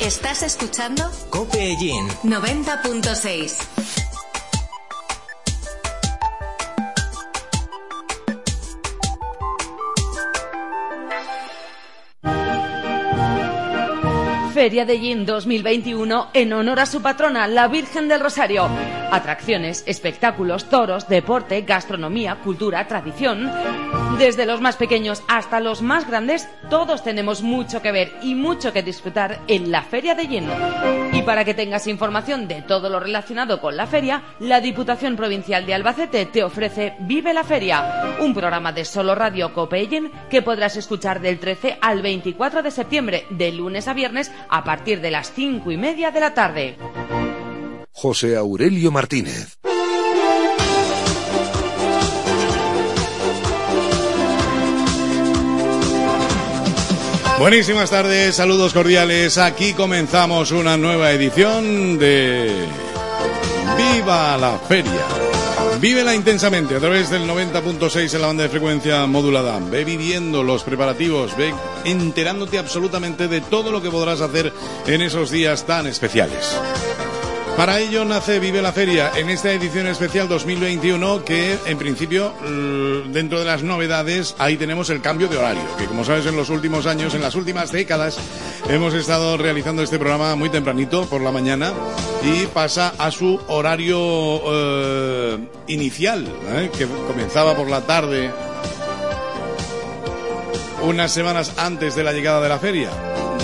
¿Estás escuchando? Cope 90.6. Feria de Gin 2021 en honor a su patrona, la Virgen del Rosario. Atracciones, espectáculos, toros, deporte, gastronomía, cultura, tradición. Desde los más pequeños hasta los más grandes, todos tenemos mucho que ver y mucho que disfrutar en la Feria de Gin. Y para que tengas información de todo lo relacionado con la feria, la Diputación Provincial de Albacete te ofrece Vive la Feria, un programa de solo radio Copeyen que podrás escuchar del 13 al 24 de septiembre, de lunes a viernes, a partir de las cinco y media de la tarde. José Aurelio Martínez. Buenísimas tardes, saludos cordiales. Aquí comenzamos una nueva edición de Viva la Feria. Vívela intensamente a través del 90.6 en la banda de frecuencia modulada. Ve viviendo los preparativos, ve enterándote absolutamente de todo lo que podrás hacer en esos días tan especiales. Para ello nace Vive la Feria en esta edición especial 2021 que en principio dentro de las novedades ahí tenemos el cambio de horario, que como sabes en los últimos años, en las últimas décadas hemos estado realizando este programa muy tempranito por la mañana y pasa a su horario eh, inicial, ¿eh? que comenzaba por la tarde unas semanas antes de la llegada de la feria.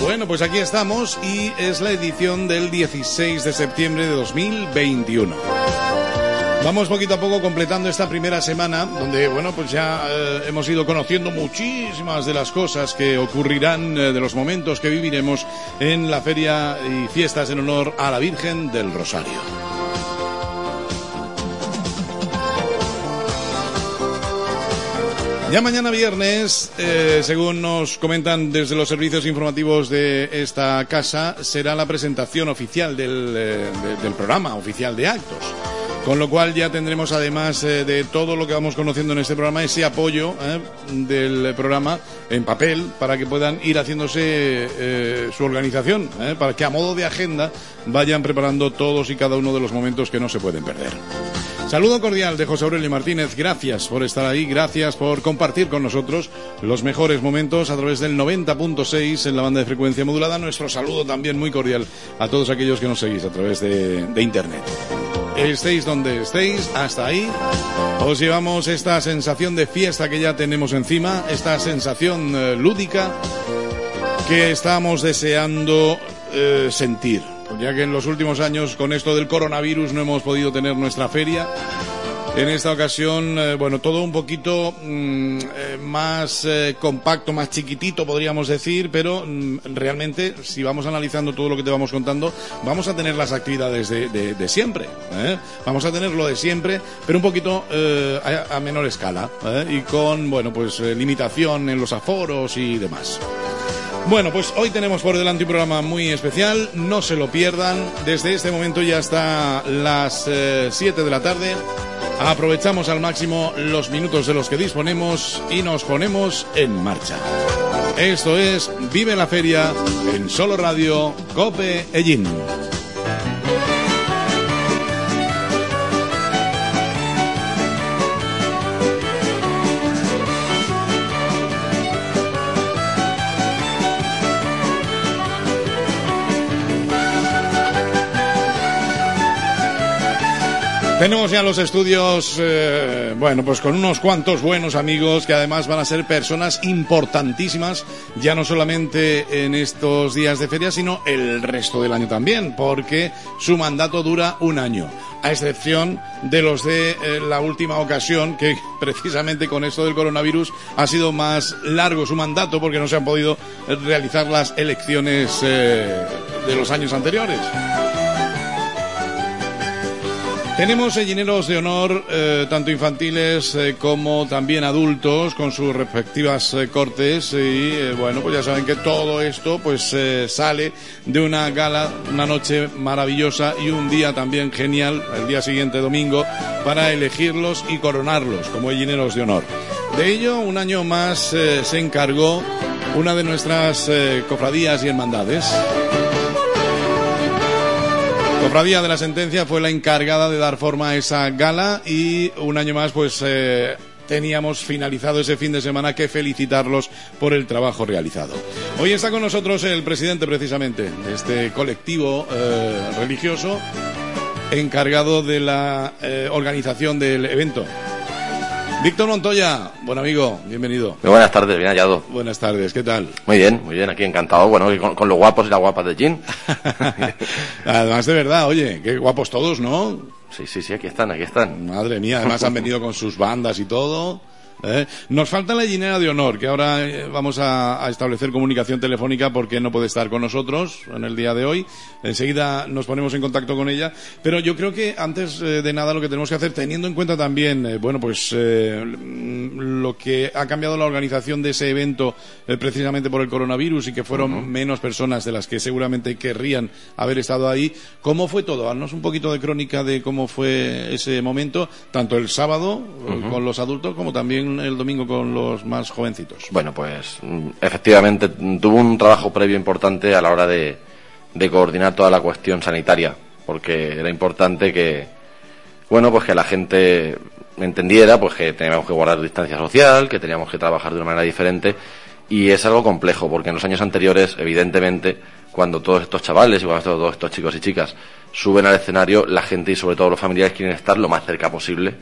Bueno, pues aquí estamos y es la edición del 16 de septiembre de 2021. Vamos poquito a poco completando esta primera semana, donde, bueno, pues ya eh, hemos ido conociendo muchísimas de las cosas que ocurrirán, eh, de los momentos que viviremos en la feria y fiestas en honor a la Virgen del Rosario. Ya mañana viernes, eh, según nos comentan desde los servicios informativos de esta casa, será la presentación oficial del, eh, programa, oficial de actos. Con lo cual ya tendremos, además eh, de todo lo que vamos conociendo en este programa, ese apoyo del programa en papel para que puedan ir haciéndose su organización, para que a modo de agenda vayan preparando todos y cada uno de los momentos que no se pueden perder. Saludo cordial de José Aurelio Martínez. Gracias por estar ahí, gracias por compartir con nosotros los mejores momentos a través del 90.6 en la banda de frecuencia modulada. Nuestro saludo también muy cordial a todos aquellos que nos seguís a través de, de Internet. Estéis donde estéis, hasta ahí, os llevamos esta sensación de fiesta que ya tenemos encima, esta sensación eh, lúdica que estamos deseando eh, sentir. Ya que en los últimos años con esto del coronavirus no hemos podido tener nuestra feria. En esta ocasión, eh, bueno, todo un poquito mm, eh, más eh, compacto, más chiquitito, podríamos decir, pero mm, realmente, si vamos analizando todo lo que te vamos contando, vamos a tener las actividades de, de- siempre. ¿eh? Vamos a tener lo de siempre, pero un poquito eh, a, a menor escala y con, bueno, pues limitación en los aforos y demás. Bueno, pues hoy tenemos por delante un programa muy especial, no se lo pierdan. Desde este momento ya hasta las 7 de la tarde. Aprovechamos al máximo los minutos de los que disponemos y nos ponemos en marcha. Esto es Vive la Feria en Solo Radio Cope Ellín. Tenemos ya los estudios, eh, bueno, pues con unos cuantos buenos amigos que además van a ser personas importantísimas, ya no solamente en estos días de feria, sino el resto del año también, porque su mandato dura un año, a excepción de los de eh, la última ocasión, que precisamente con esto del coronavirus ha sido más largo su mandato porque no se han podido realizar las elecciones eh, de los años anteriores. Tenemos gallineros de honor, eh, tanto infantiles eh, como también adultos, con sus respectivas eh, cortes. Y bueno, pues ya saben que todo esto pues sale de una gala, una noche maravillosa y un día también genial, el día siguiente domingo, para elegirlos y coronarlos como gallineros de honor. De ello, un año más se encargó una de nuestras cofradías y hermandades. Cofradía de la Sentencia fue la encargada de dar forma a esa gala y un año más pues eh, teníamos finalizado ese fin de semana que felicitarlos por el trabajo realizado. Hoy está con nosotros el presidente precisamente de este colectivo eh, religioso encargado de la eh, organización del evento. Víctor Montoya, buen amigo, bienvenido. Muy buenas tardes, bien hallado. Buenas tardes, ¿qué tal? Muy bien, muy bien, aquí encantado. Bueno, con, con los guapos y las guapas de Gin. Además, de verdad, oye, qué guapos todos, ¿no? Sí, sí, sí, aquí están, aquí están. Madre mía, además han venido con sus bandas y todo. ¿Eh? Nos falta la Ginea de honor, que ahora eh, vamos a, a, establecer comunicación telefónica porque no puede estar con nosotros en el día de hoy. Enseguida nos ponemos en contacto con ella. Pero yo creo que antes eh, de nada lo que tenemos que hacer, teniendo en cuenta también, bueno, pues lo que ha cambiado la organización de ese evento precisamente por el coronavirus y que fueron uh -huh. menos personas de las que seguramente querrían haber estado ahí. ¿Cómo fue todo? Haznos un poquito de crónica de cómo fue ese momento, tanto el sábado uh -huh. con los adultos como también el domingo con los más jovencitos. Bueno, pues efectivamente tuvo un trabajo previo importante a la hora de, de coordinar toda la cuestión sanitaria, porque era importante que, bueno, pues que la gente entendiera pues que teníamos que guardar distancia social, que teníamos que trabajar de una manera diferente y es algo complejo porque en los años anteriores, evidentemente, cuando todos estos chavales y cuando todos estos chicos y chicas suben al escenario, la gente y sobre todo los familiares quieren estar lo más cerca posible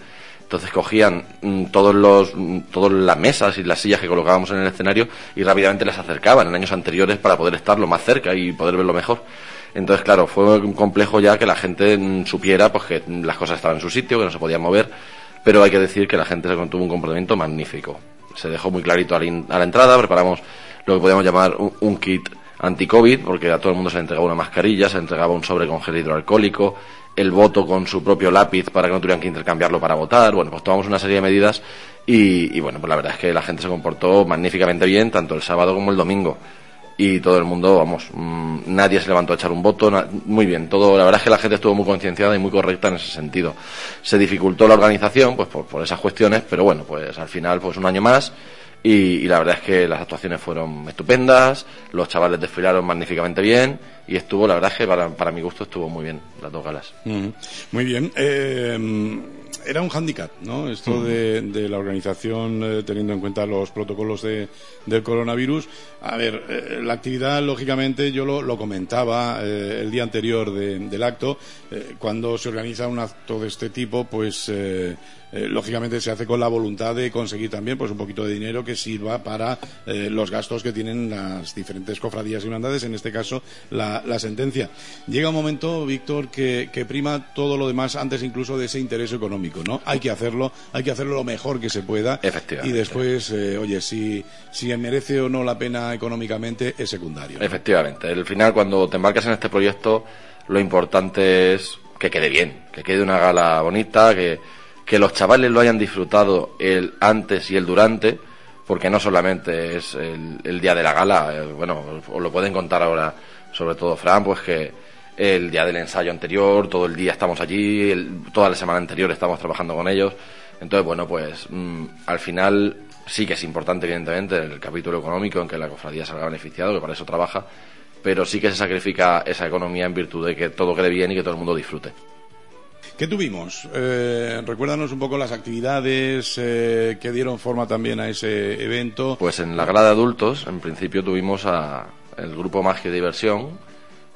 entonces cogían mm, todos los, mm, todas las mesas y las sillas que colocábamos en el escenario y rápidamente las acercaban en años anteriores para poder estar lo más cerca y poder verlo mejor. Entonces, claro, fue complejo ya que la gente mm, supiera pues, que las cosas estaban en su sitio, que no se podían mover, pero hay que decir que la gente se tuvo un comportamiento magnífico. Se dejó muy clarito a la entrada, preparamos lo que podíamos llamar un, un kit anti-COVID, porque a todo el mundo se le entregaba una mascarilla, se le entregaba un sobre con gel hidroalcohólico, el voto con su propio lápiz para que no tuvieran que intercambiarlo para votar. Bueno, pues tomamos una serie de medidas y, y, bueno, pues la verdad es que la gente se comportó magníficamente bien, tanto el sábado como el domingo. Y todo el mundo, vamos, mmm, nadie se levantó a echar un voto, muy bien, todo, la verdad es que la gente estuvo muy concienciada y muy correcta en ese sentido. Se dificultó la organización, pues por, por esas cuestiones, pero bueno, pues al final, pues un año más, y, y, la verdad es que las actuaciones fueron estupendas, los chavales desfilaron magníficamente bien y estuvo, la verdad es que para, para mi gusto estuvo muy bien las dos galas. Muy bien. Eh, era un hándicap, ¿no? Esto de, de, la organización eh, teniendo en cuenta los protocolos de, del coronavirus. A ver, eh, la actividad, lógicamente, yo lo, lo comentaba el día anterior de, del acto. Cuando se organiza un acto de este tipo, pues eh, lógicamente se hace con la voluntad de conseguir también pues un poquito de dinero que sirva para eh, los gastos que tienen las diferentes cofradías y hermandades, en este caso la, la sentencia. Llega un momento, Víctor, que, que, prima todo lo demás antes incluso de ese interés económico, ¿no? Hay que hacerlo, hay que hacerlo lo mejor que se pueda. Efectivamente. Y después, eh, oye, si, si merece o no la pena económicamente es secundario. ¿no? Efectivamente. Al final, cuando te embarcas en este proyecto, lo importante es que quede bien, que quede una gala bonita, que que los chavales lo hayan disfrutado el antes y el durante, porque no solamente es el, día de la gala, eh, bueno, os lo pueden contar ahora, sobre todo Fran, pues que el día del ensayo anterior, todo el día estamos allí, el, toda la semana anterior estamos trabajando con ellos. Entonces, bueno, pues mmm, al final sí que es importante, evidentemente, el capítulo económico en que la cofradía salga beneficiado, que para eso trabaja, pero sí que se sacrifica esa economía en virtud de que todo quede bien y que todo el mundo disfrute. ¿Qué tuvimos? Eh, recuérdanos un poco las actividades eh, que dieron forma también a ese evento. Pues en la grada de adultos, en principio tuvimos a el grupo Magia y Diversión,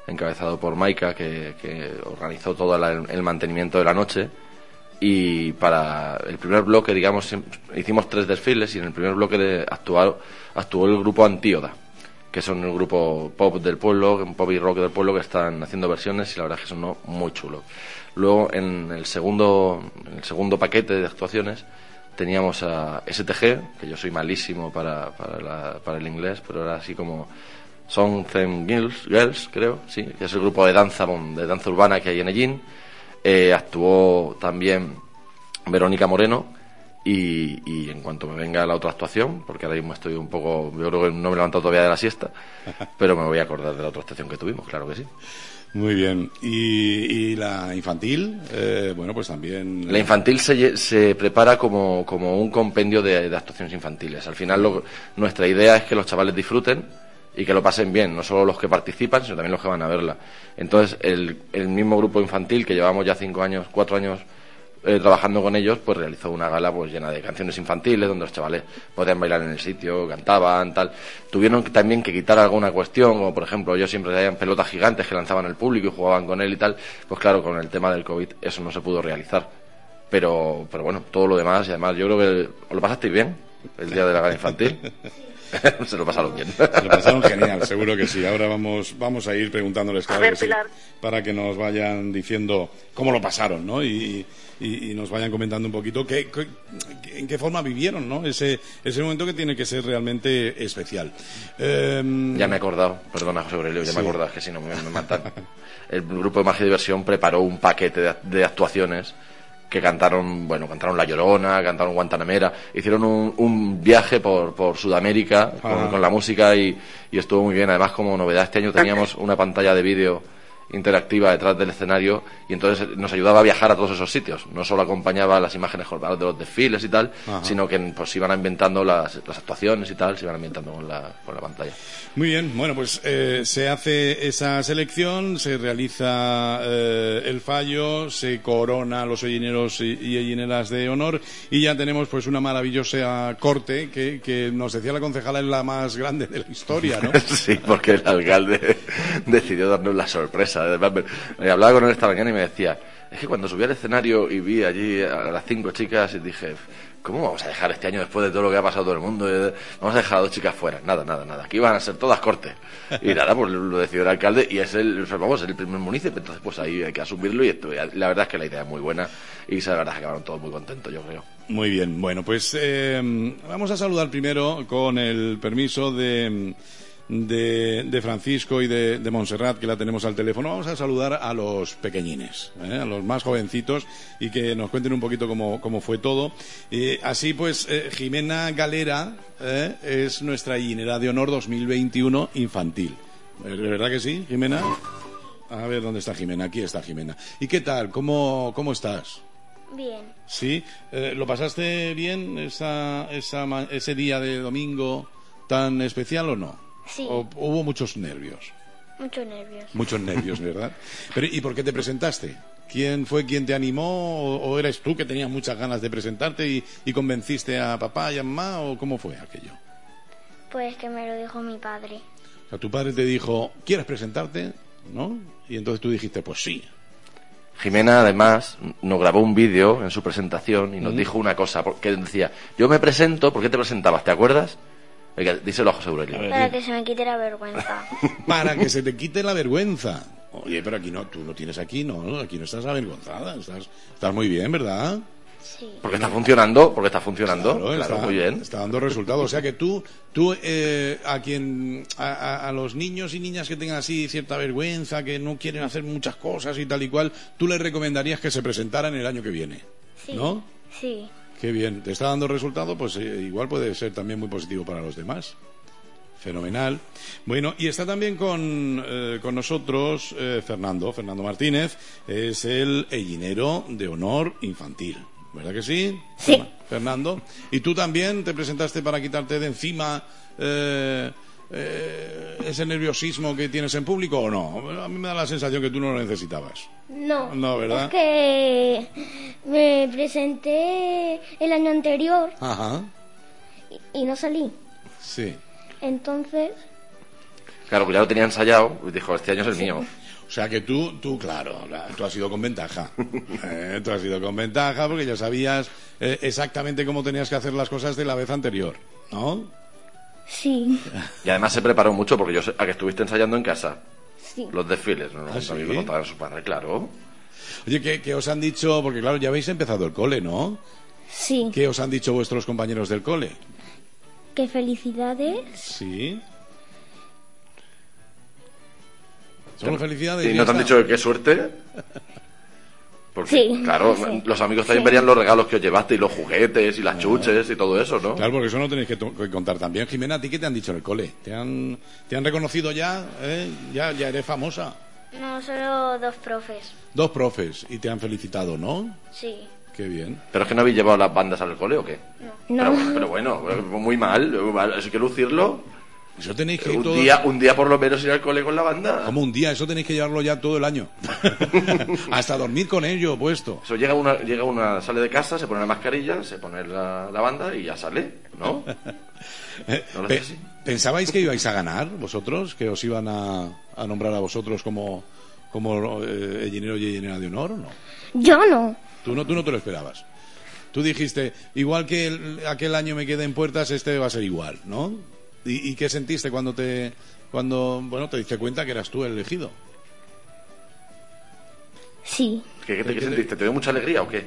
encabezado por Maika, que, organizó todo el mantenimiento de la noche. Y para el primer bloque, digamos, hicimos tres desfiles y en el primer bloque de actuar, actuó el grupo Antíoda, que son el grupo pop del pueblo, pop y rock del pueblo, que están haciendo versiones y la verdad es que son muy chulos. Luego, en el segundo, en el segundo paquete de actuaciones, teníamos a STG, que yo soy malísimo para, para, la, para el inglés, pero era así como Song Them Girls, Girls, creo, sí, que es el grupo de danza, de danza urbana que hay en Ellín. Eh, actuó también Verónica Moreno, y, y, en cuanto me venga la otra actuación, porque ahora mismo estoy un poco, yo creo que no me he levantado todavía de la siesta, pero me voy a acordar de la otra actuación que tuvimos, claro que sí. Muy bien. ¿Y, y la infantil? Eh, bueno, pues también. La infantil se, se prepara como, como, un compendio de, de, actuaciones infantiles. Al final, lo, nuestra idea es que los chavales disfruten y que lo pasen bien, no solo los que participan, sino también los que van a verla. Entonces, el, el mismo grupo infantil que llevamos ya cinco años, cuatro años eh, trabajando con ellos, pues realizó una gala pues llena de canciones infantiles donde los chavales podían bailar en el sitio, cantaban, tal. Tuvieron también que quitar alguna cuestión, como por ejemplo, yo siempre habían pelotas gigantes que lanzaban al público y jugaban con él y tal. Pues claro, con el tema del COVID eso no se pudo realizar. Pero, pero bueno, todo lo demás y además yo creo que lo pasasteis bien el día de la gala infantil. se lo pasaron bien. Se lo pasaron genial, seguro que sí. Ahora vamos, vamos a ir preguntándoles cada vez sí, para que nos vayan diciendo cómo lo pasaron, ¿no? Y, y- y nos vayan comentando un poquito qué, qué- en qué forma vivieron, ¿no? Ese, ese momento que tiene que ser realmente especial. Em, Ya me he acordado, perdona José Aurelio, ya Sí. me he acordado, que si no me, me matan. El grupo de Magia y Diversión preparó un paquete de, de actuaciones que cantaron, bueno, cantaron La Llorona, cantaron Guantanamera, hicieron un, un viaje por, por Sudamérica con, Ah. con la música y, y estuvo muy bien. Además, como novedad este año teníamos una pantalla de vídeo interactiva detrás del escenario y entonces nos ayudaba a viajar a todos esos sitios. No solo acompañaba las imágenes corporales de los desfiles y tal, Ajá. sino que pues iban inventando las, las actuaciones y tal, se iban ambientando con la, con la pantalla. Muy bien, bueno, pues eh, se hace esa selección, se realiza eh, el fallo, se corona a los hoyineros y, y hoyineras de honor y ya tenemos pues una maravillosa corte que, que nos decía la concejala es la más grande de la historia, ¿no? Sí, porque el alcalde decidió darnos la sorpresa. Me- hablaba con él esta mañana y me decía, es que cuando subí al escenario y vi allí a las cinco chicas y dije, ¿cómo vamos a dejar este año después de todo lo que ha pasado todo el mundo? Eh, Vamos a dejar a dos chicas fuera. Nada, nada, nada. Aquí van a ser todas cortes. Y nada, pues lo decidió el alcalde y es el, vamos, el primer municipio. Entonces, pues ahí hay que asumirlo y esto, la verdad es que la idea es muy buena y la verdad es que acabaron todos muy contentos, yo creo. Muy bien, bueno, pues eh, vamos a saludar primero con el permiso de, de, de Francisco y de, de Montserrat, que la tenemos al teléfono. Vamos a saludar a los pequeñines, ¿eh? a los más jovencitos, y que nos cuenten un poquito cómo, cómo fue todo. Y así pues, eh, Jimena Galera ¿eh? es nuestra Guinera de Honor 2021 infantil. ¿Es verdad que sí, Jimena? A ver, ¿dónde está Jimena? Aquí está Jimena. ¿Y qué tal? ¿Cómo, cómo estás? Bien. Sí, eh, ¿lo pasaste bien esa, esa ese día de domingo tan especial o no? Sí. ¿O hubo muchos nervios? Muchos nervios. Muchos nervios, ¿verdad? Pero, ¿Y por qué te presentaste? ¿Quién fue quien te animó? ¿O, o eres tú que tenías muchas ganas de presentarte y, y convenciste a papá y a mamá? ¿O cómo fue aquello? Pues que me lo dijo mi padre. O sea, tu padre te dijo, ¿quieres presentarte? ¿No? Y entonces tú dijiste, pues sí. Jimena, además, nos grabó un vídeo en su presentación y nos dijo una cosa, porque decía, yo me presento, ¿por qué te presentabas? ¿Te acuerdas? Venga, díselo a José Aurelio. A ver. Para que se me quite la vergüenza. Para que se te quite la vergüenza. Oye, pero aquí no, tú lo tienes aquí, no, no, aquí no estás avergonzada, estás, estás muy bien, ¿verdad? Sí. Porque está funcionando, porque está funcionando. Claro, Claro, está, muy bien. está dando resultados. O sea que tú, tú eh, a quien, a, a- a los niños y niñas que tengan así cierta vergüenza, que no quieren hacer muchas cosas y tal y cual, tú les recomendarías que se presentaran el año que viene, Sí. ¿no? Sí. Qué bien, te está dando resultado, pues eh, igual puede ser también muy positivo para los demás. Fenomenal. Bueno, y está también con, eh, con nosotros eh, Fernando, Fernando Martínez, es el ellinero de honor infantil. ¿Verdad que sí? Sí. Ferna- Fernando. ¿Y tú también te presentaste para quitarte de encima eh, ese nerviosismo que tienes en público o no? A mí me da la sensación que tú no lo necesitabas. No. No, ¿verdad? Es que me presenté el año anterior Ajá. y, y no salí. Sí. Entonces, Claro, que ya lo tenía ensayado y dijo, este año es el mío. O sea que tú, tú claro, la- tú has ido con ventaja. Eh, tú has ido con ventaja porque ya sabías eh, exactamente cómo tenías que hacer las cosas de la vez anterior, ¿no? Sí. Y además se preparó mucho porque yo sé a que estuviste ensayando en casa Sí. los desfiles. ¿no? ¿Ah, sí? También me contaban su padre, claro. Oye, ¿qué, qué os han dicho? Porque claro, ya habéis empezado el cole, ¿no? Sí. ¿Qué os han dicho vuestros compañeros del cole? Que felicidades. Sí. Solo felicidades. ¿Y no te han dicho qué suerte? Porque, Sí, claro, sí. los amigos también Sí. verían los regalos que os llevaste y los juguetes y las chuches y todo eso, ¿no? Claro, porque eso no tenéis que, contar también. Jimena, ¿a ti qué te han dicho en el cole? ¿Te han, te han reconocido ya? ¿Eh? ya? Ya eres famosa. No, solo dos profes. Dos profes y te han felicitado, ¿no? Sí. Qué bien. ¿Pero es que no habéis llevado las bandas al cole o qué? No. Pero, pero bueno, muy mal, hay que lucirlo. Eso tenéis que ir Un todo- día, un día por lo menos ir al cole con la banda. Como un día, eso tenéis que llevarlo ya todo el año. Hasta dormir con ello puesto. Eso llega una, llega una, sale de casa, se pone la mascarilla, se pone la, la banda y ya sale, ¿no? ¿No pe- así? ¿Pensabais que ibais a ganar vosotros? ¿Que os iban a, a nombrar a vosotros como, como eh, Ellinero y Ellinera de honor o no? Yo no. Tú no, tú no te lo esperabas. Tú dijiste, igual que el- aquel año me quedé en puertas, este va a ser igual, ¿no? ¿Y, y qué sentiste cuando te, cuando, bueno, te diste cuenta que eras tú el elegido? Sí. ¿Qué, qué te qué sentiste? ¿Te dio mucha alegría o qué?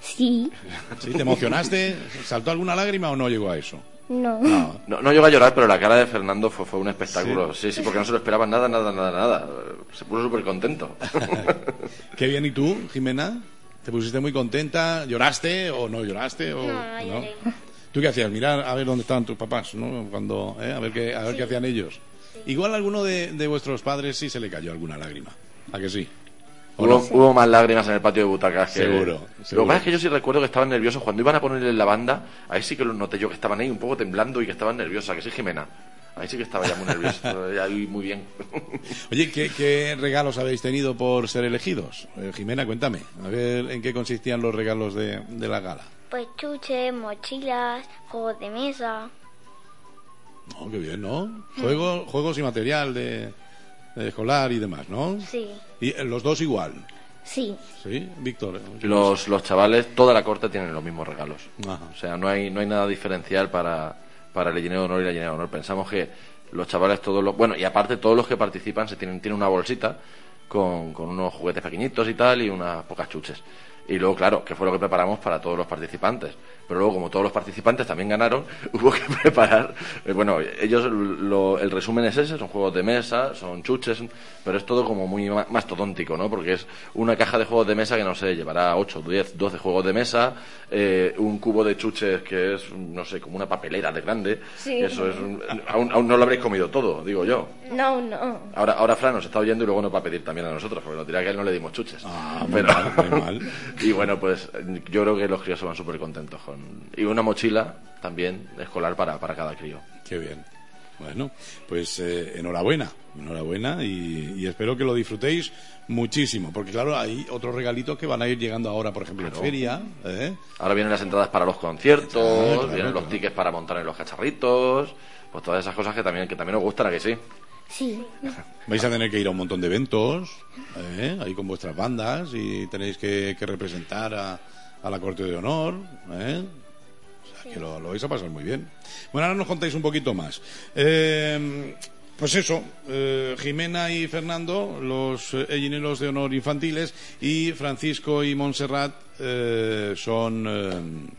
Sí. ¿Sí? ¿Te emocionaste? ¿Saltó alguna lágrima o no llegó a eso? No. No. No, no llegó a llorar, pero la cara de Fernando fue, fue un espectáculo. Sí, sí, porque no se lo esperaba nada, nada, nada, nada. Se puso súper contento. Qué bien, ¿y tú, Jimena? ¿Te pusiste muy contenta? ¿Lloraste o no lloraste? O, No, no lloré. ¿Tú qué hacías? Mirar a ver dónde estaban tus papás, ¿no? Cuando, ¿eh? A ver qué, a ver qué hacían ellos. Igual a alguno de, de vuestros padres sí se le cayó alguna lágrima. ¿A que sí? ¿O Hubo, no? hubo más lágrimas en el patio de butacas que... Seguro, Lo que pasa es que yo sí recuerdo que estaban nerviosos. Cuando iban a ponerle la banda, ahí sí que lo noté yo, que estaban ahí un poco temblando y que estaban nerviosas. Que sí, Jimena. Ahí sí que estaba ya muy nerviosa. ya ahí muy bien. Oye, ¿qué, qué regalos habéis tenido por ser elegidos? Eh, Jimena, cuéntame. A ver en qué consistían los regalos de, de la gala. Pues chuches, mochilas, juegos de mesa. No, qué bien, ¿no? Juegos, juegos y material de, de escolar y demás, ¿no? Sí. Y eh, los dos igual. Sí. ¿Sí, Víctor? Los, los chavales, toda la corte tienen los mismos regalos. Ajá. O sea, no hay, no hay nada diferencial para, para el llenero de honor y la llenera de honor. Pensamos que los chavales, todos los. Bueno, y aparte, todos los que participan se tienen, tienen una bolsita con, con unos juguetes pequeñitos y tal y unas pocas chuches. Y luego, claro, que fue lo que preparamos para todos los participantes. Pero luego, como todos los participantes también ganaron, hubo que preparar. eh, bueno, ellos, lo- el resumen es ese: son juegos de mesa, son chuches, pero es todo como muy ma- mastodóntico, ¿no? Porque es una caja de juegos de mesa que no sé, llevará 8, 10, 12 juegos de mesa, eh, un cubo de chuches que es, no sé, como una papelera de grande. Sí. Eso es. un- aún, aún no lo habréis comido todo, digo yo. No, no. Ahora, ahora Fran nos está oyendo y luego nos va a pedir también a nosotros, porque nos dirá que a él no le dimos chuches. Ah, muy Pero- mal, muy mal. y bueno, pues yo creo que los críos se van súper contentos con... Y una mochila también escolar para, para cada crío. Qué bien. Bueno, pues eh, enhorabuena, enhorabuena y, y espero que lo disfrutéis muchísimo, porque claro, hay otros regalitos que van a ir llegando ahora, por ejemplo, en feria. ¿eh? Ahora vienen las entradas para los conciertos, Claro, claro, vienen los tickets para montar en los cacharritos, pues todas esas cosas que también, que también os gustan, ¿a que sí? Sí. Vais a tener que ir a un montón de eventos, ¿eh? ahí con vuestras bandas y tenéis que, que representar a, a la Corte de Honor. ¿eh? O sea, que lo, lo vais a pasar muy bien. Bueno, ahora nos contáis un poquito más. Eh, pues eso, eh, Jimena y Fernando, los ellineros de honor infantiles, y Francisco y Montserrat eh, son,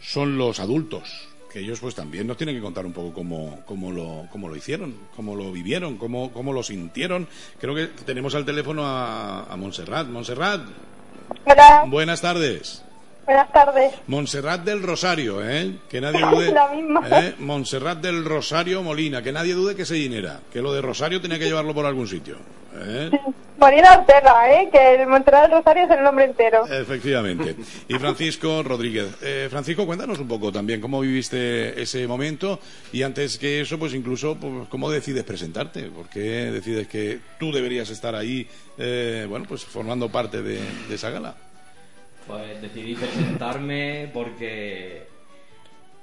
son los adultos. Que ellos pues también nos tienen que contar un poco cómo, cómo, lo, cómo lo hicieron, cómo lo vivieron, cómo, cómo lo sintieron. Creo que tenemos al teléfono a, a Montserrat. Montserrat, Hola, buenas tardes. Buenas tardes. Montserrat del Rosario, ¿eh? Que nadie dude. La misma. ¿eh? Montserrat del Rosario Molina, que nadie dude que se llenera. Que lo de Rosario tenía que llevarlo por algún sitio. ¿eh? Molina Ortega, ¿eh? Que el Montreal del Rosario es el nombre entero. Efectivamente. Y Francisco Rodríguez. Eh, Francisco, cuéntanos un poco también cómo viviste ese momento y antes que eso, pues incluso, pues, cómo decides presentarte. ¿Por qué decides que tú deberías estar ahí, eh, bueno, pues formando parte de, de esa gala? Pues decidí presentarme porque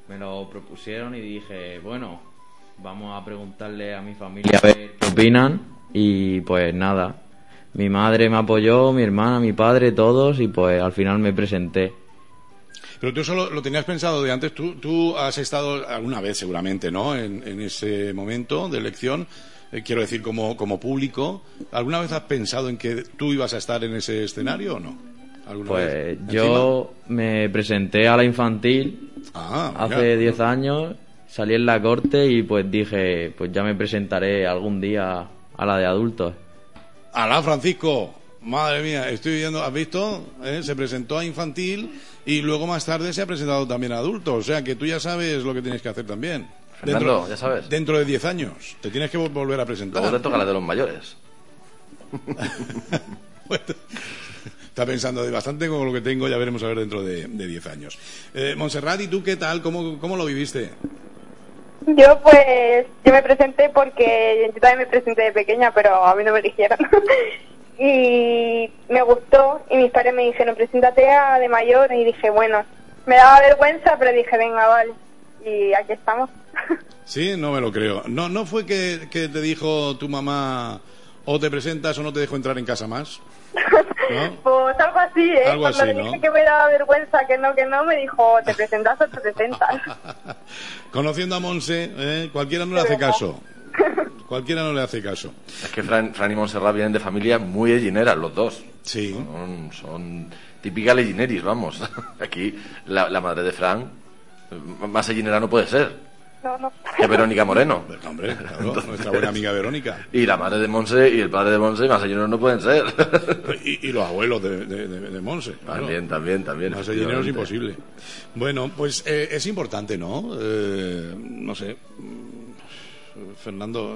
me lo propusieron y dije, bueno, vamos a preguntarle a mi familia qué opinan y pues nada. Mi madre me apoyó, mi hermana, mi padre, todos y pues al final me presenté. Pero tú solo lo tenías pensado de antes. Tú, tú has estado alguna vez, seguramente, ¿no? En, en ese momento de elección. eh, quiero decir, como, como público. ¿Alguna vez has pensado en que tú ibas a estar en ese escenario o no? ¿Alguna Pues vez? yo me presenté a la infantil. Ah, hace 10 años, salí en la corte y pues dije, pues ya me presentaré algún día a la de adultos. Alá, Francisco. Madre mía, estoy viendo, ¿has visto? ¿Eh? Se presentó a infantil y luego más tarde se ha presentado también a adultos. O sea que tú ya sabes lo que tienes que hacer también. Fernando, ya sabes. Dentro de 10 años. Te tienes que vol- volver a presentar. Luego te toca la de los mayores. Bueno, está pensando de bastante con lo que tengo, ya veremos a ver dentro de de 10 años. Eh, Montserrat, ¿y tú qué tal? ¿Cómo, cómo lo viviste? Yo pues, yo me presenté porque yo también me presenté de pequeña, pero a mí no me eligieron. y me gustó y mis padres me dijeron, preséntate a de mayor y dije, bueno, me daba vergüenza, pero dije, venga, vale. Y aquí estamos. Sí, no me lo creo. No, no fue que, que te dijo tu mamá o te presentas o no te dejo entrar en casa más. ¿No? Pues algo así, ¿eh? Algo Cuando así, le ¿no? dije que me daba vergüenza, que no, que no, me dijo, te presentas o te presentas. Conociendo a Monse, ¿eh? cualquiera no le hace caso. Cualquiera no le hace caso. Es que Fran, Fran y Montserrat vienen de familias muy ellineras, los dos. Sí. Son, son típicas ellineris, vamos. Aquí la, la madre de Fran, más ellinera no puede ser. Que Verónica Moreno. Hombre, claro, nuestra buena amiga Verónica. Y la madre de Monse y el padre de Monse, más ellineros no pueden ser. Y, y los abuelos de, de, de- de Monse. claro. También, también, también. Más dinero es imposible. Bueno, pues eh, es importante, ¿no? Eh, no sé. Fernando.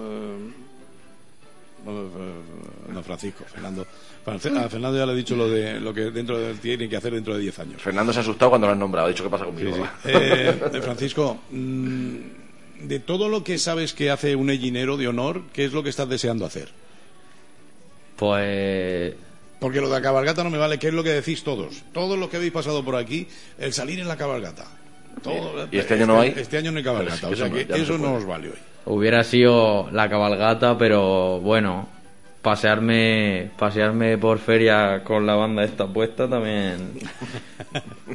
eh, no, Francisco, Fernando. A Fernando ya le he dicho lo de lo que dentro de, tiene que hacer dentro de 10 años. Fernando se ha asustado cuando lo han nombrado. Ha dicho, ¿qué pasa conmigo? Sí, sí. Eh, Francisco, mm, de todo lo que sabes que hace un ellinero de honor, ¿qué es lo que estás deseando hacer? Pues Porque lo de la cabalgata no me vale, ¿qué es lo que decís todos? Todos los que habéis pasado por aquí, el salir en la cabalgata. Todo- ¿Y este año no hay? Este año no hay cabalgata, o es que sea eso que no- no eso no puede. os vale hoy. hubiera sido la cabalgata, pero bueno, pasearme, pasearme por feria con la banda esta puesta también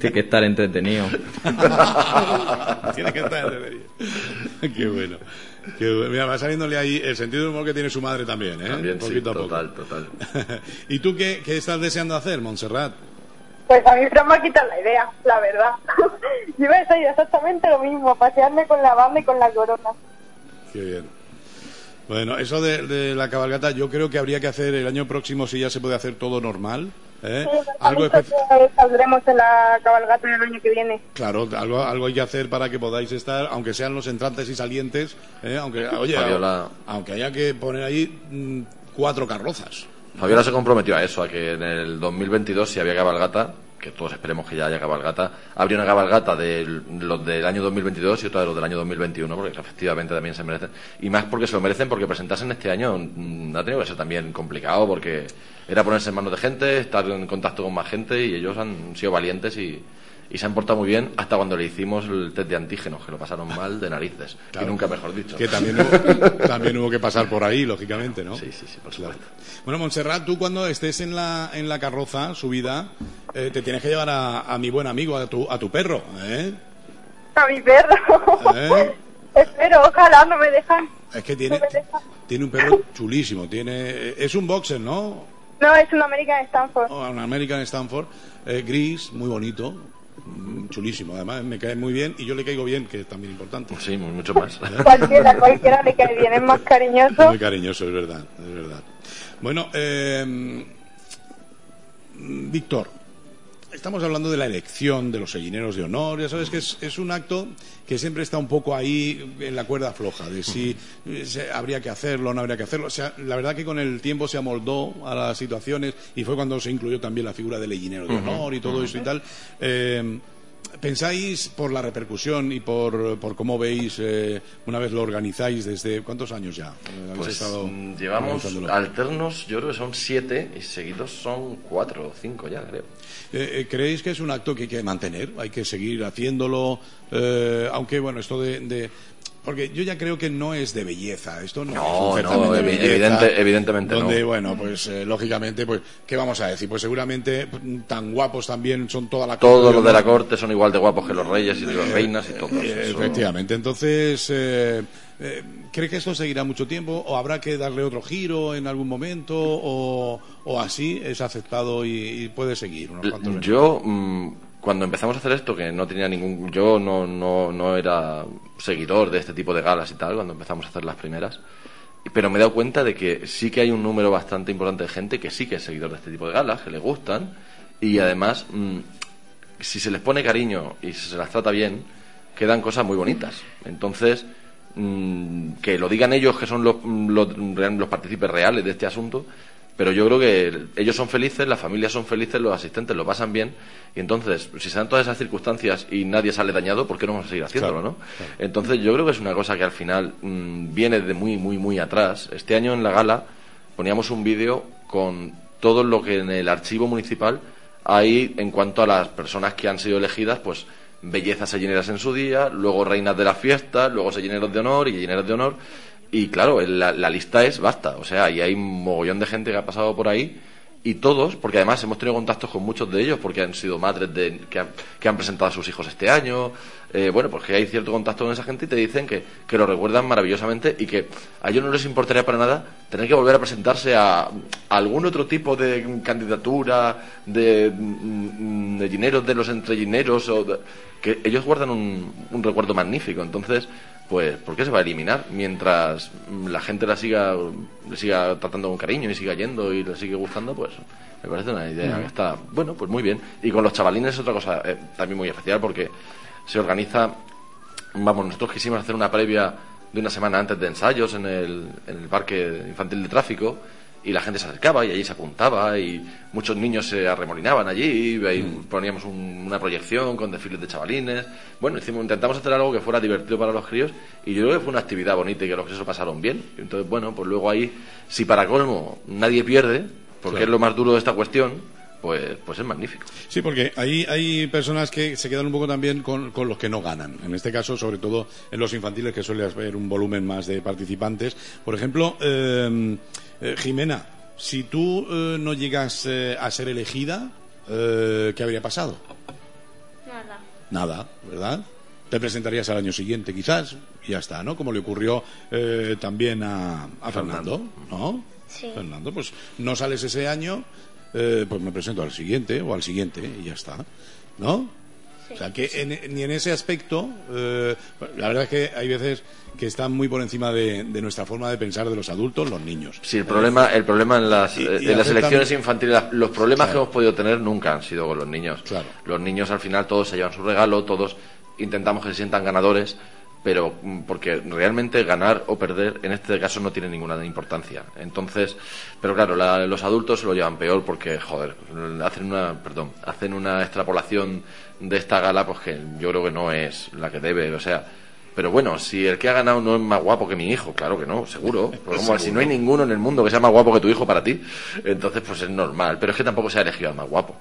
tiene que estar entretenido. Tiene que estar entretenido. Qué bueno. Mira, va saliéndole ahí el sentido del humor que tiene su madre también, ¿eh? También, sí, Poquito a poco. total, total. ¿Y tú qué, qué estás deseando hacer, Montserrat? Pues a mí Fran me ha quitado la idea, la verdad. Yo iba a decir exactamente lo mismo, pasearme con la banda y con la corona. Qué bien. Bueno, eso de, de la cabalgata, yo creo que habría que hacer el año próximo, si ya se puede hacer todo normal. ¿eh? Algo Algo saldremos en la cabalgata el año que viene. Claro, algo, algo hay que hacer para que podáis estar, aunque sean los entrantes y salientes, ¿eh? aunque, oye, Fabiola. aunque haya que poner ahí mm, cuatro carrozas. Fabiola se comprometió a eso, a que en el 2022, si había cabalgata, que todos esperemos que ya haya cabalgata, habría una cabalgata de los del año 2022 y otra de los del año 2021, porque efectivamente también se merecen. Y más porque se lo merecen, porque presentarse en este año mm, ha tenido que ser también complicado, porque era ponerse en manos de gente, estar en contacto con más gente, y ellos han sido valientes y, y se han portado muy bien hasta cuando le hicimos el test de antígenos, que lo pasaron mal de narices. Claro. Y nunca mejor dicho. Que también hubo, también hubo que pasar por ahí, lógicamente, ¿no? Sí, sí, sí, por Claro. supuesto. Bueno, Montserrat, tú cuando estés en la, en la carroza subida, eh, te tienes que llevar a, a mi buen amigo, a tu, a tu perro, ¿eh? A mi perro. ¿Eh? Espero, ojalá no me dejan. Es que tiene, No tiene un perro chulísimo, tiene, es un boxer, ¿no? No, es un American Stanford. Oh, un American Stanford, eh, gris, muy bonito, chulísimo, además me cae muy bien y yo le caigo bien, que es también importante. Sí, mu- mucho más. Cualquiera, cualquiera le cae bien, es más cariñoso. Muy cariñoso, es verdad, es verdad. Bueno, eh, mm, Víctor, estamos hablando de la elección de los sellineros de honor. Ya sabes que es, es un acto que siempre está un poco ahí en la cuerda floja, de si eh, se- habría que hacerlo o no habría que hacerlo. O sea, la verdad que con el tiempo se amoldó a las situaciones y fue cuando se incluyó también la figura del lellinero de honor y todo eso y tal. Eh, ¿Pensáis por la repercusión y por, por cómo veis eh, una vez lo organizáis desde cuántos años ya? Pues estado mm, llevamos alternos, yo creo que son siete y seguidos son cuatro o cinco ya, creo. Eh, eh, ¿Creéis que es un acto que hay que mantener? ¿Hay que seguir haciéndolo? Eh, aunque, bueno, esto de, de- Porque yo ya creo que no es de belleza. Esto no, No, es no, de belleza. evidentemente no. Donde, bueno, pues eh, lógicamente, pues, ¿qué vamos a decir? Pues seguramente mm, tan guapos también son toda la Todos los de la corte. son igual de guapos que los reyes y las reinas y todos. Eh, Eso- Efectivamente. Entonces, eh, eh, ¿cree que esto seguirá mucho tiempo o habrá que darle otro giro en algún momento o, o así es aceptado y, y puede seguir unos? Yo, mm, cuando empezamos a hacer esto, que no tenía ningún. Yo no, no, no era seguidor de este tipo de galas y tal, cuando empezamos a hacer las primeras. Pero me he dado cuenta de que sí que hay un número bastante importante de gente que sí que es seguidor de este tipo de galas, que le gustan. Y además, mm, si se les pone cariño y si se las trata bien, quedan cosas muy bonitas. Entonces, mm, que lo digan ellos, que son los, los, los partícipes reales de este asunto, pero yo creo que ellos son felices, las familias son felices, los asistentes lo pasan bien, y entonces, si se dan todas esas circunstancias y nadie sale dañado, ¿por qué no vamos a seguir haciéndolo, no? Entonces, yo creo que es una cosa que al final mm, viene de muy, muy, muy atrás. Este año en la gala poníamos un vídeo con todo lo que en el archivo municipal hay en cuanto a las personas que han sido elegidas, pues bellezas sellineras en su día, luego reinas de la fiesta, luego sellineros de honor y sellineras de honor. Y claro, la, la lista es basta. O sea, y hay un mogollón de gente que ha pasado por ahí y todos, porque además hemos tenido contactos con muchos de ellos, porque han sido madres de, que, han, que han presentado a sus hijos este año, eh, bueno, pues que hay cierto contacto con esa gente y te dicen que, que, lo recuerdan maravillosamente y que a ellos no les importaría para nada tener que volver a presentarse a, algún otro tipo de candidatura, de, mm, de dineros de los entregineros, o de, que ellos guardan un recuerdo magnífico. Entonces, pues ¿por qué se va a eliminar? Mientras la gente la siga, le siga tratando con cariño y siga yendo y le sigue gustando, pues me parece una idea que está, bueno, pues muy bien. Y con los chavalines es otra cosa eh, también muy especial porque se organiza, vamos, nosotros quisimos hacer una previa de una semana antes de ensayos en el, en el parque infantil de tráfico y la gente se acercaba y allí se apuntaba y muchos niños se arremolinaban allí y mm. poníamos un, una proyección con desfiles de chavalines bueno hicimos, intentamos hacer algo que fuera divertido para los críos y yo creo que fue una actividad bonita y que los críos pasaron bien entonces bueno pues luego ahí si para colmo nadie pierde porque claro. es lo más duro de esta cuestión pues, pues es magnífico. Sí, porque hay, hay personas que se quedan un poco también con, con, los que no ganan. En este caso, sobre todo en los infantiles, que suele haber un volumen más de participantes. Por ejemplo, eh, eh, Jimena, si tú eh, no llegas eh, a ser elegida, ¿qué habría pasado? Nada. Nada, ¿verdad? Te presentarías al año siguiente, quizás, y ya está, ¿no? Como le ocurrió también a, a Fernando, ¿no? Sí. Fernando, pues no sales ese año, pues me presento al siguiente o al siguiente y ya está, ¿no? Sí. O sea, que en, ni en ese aspecto, eh, la verdad es que hay veces que están muy por encima de, de, nuestra forma de pensar de los adultos, los niños. Sí, el problema, el problema en las, y, y en las elecciones infantiles, los problemas claro. que hemos podido tener nunca han sido con los niños. Claro. Los niños al final todos se llevan su regalo, todos intentamos que se sientan ganadores, pero mm, porque realmente ganar o perder en este caso no tiene ninguna importancia. Entonces, pero claro, la, los adultos lo llevan peor porque, joder, hacen una, perdón, hacen una extrapolación de esta gala, pues que yo creo que no es la que debe, o sea, pero bueno, si el que ha ganado no es más guapo que mi hijo, claro que no, seguro. Pues como si no hay ninguno en el mundo que sea más guapo que tu hijo para ti, entonces pues es normal. Pero es que tampoco se ha elegido al más guapo.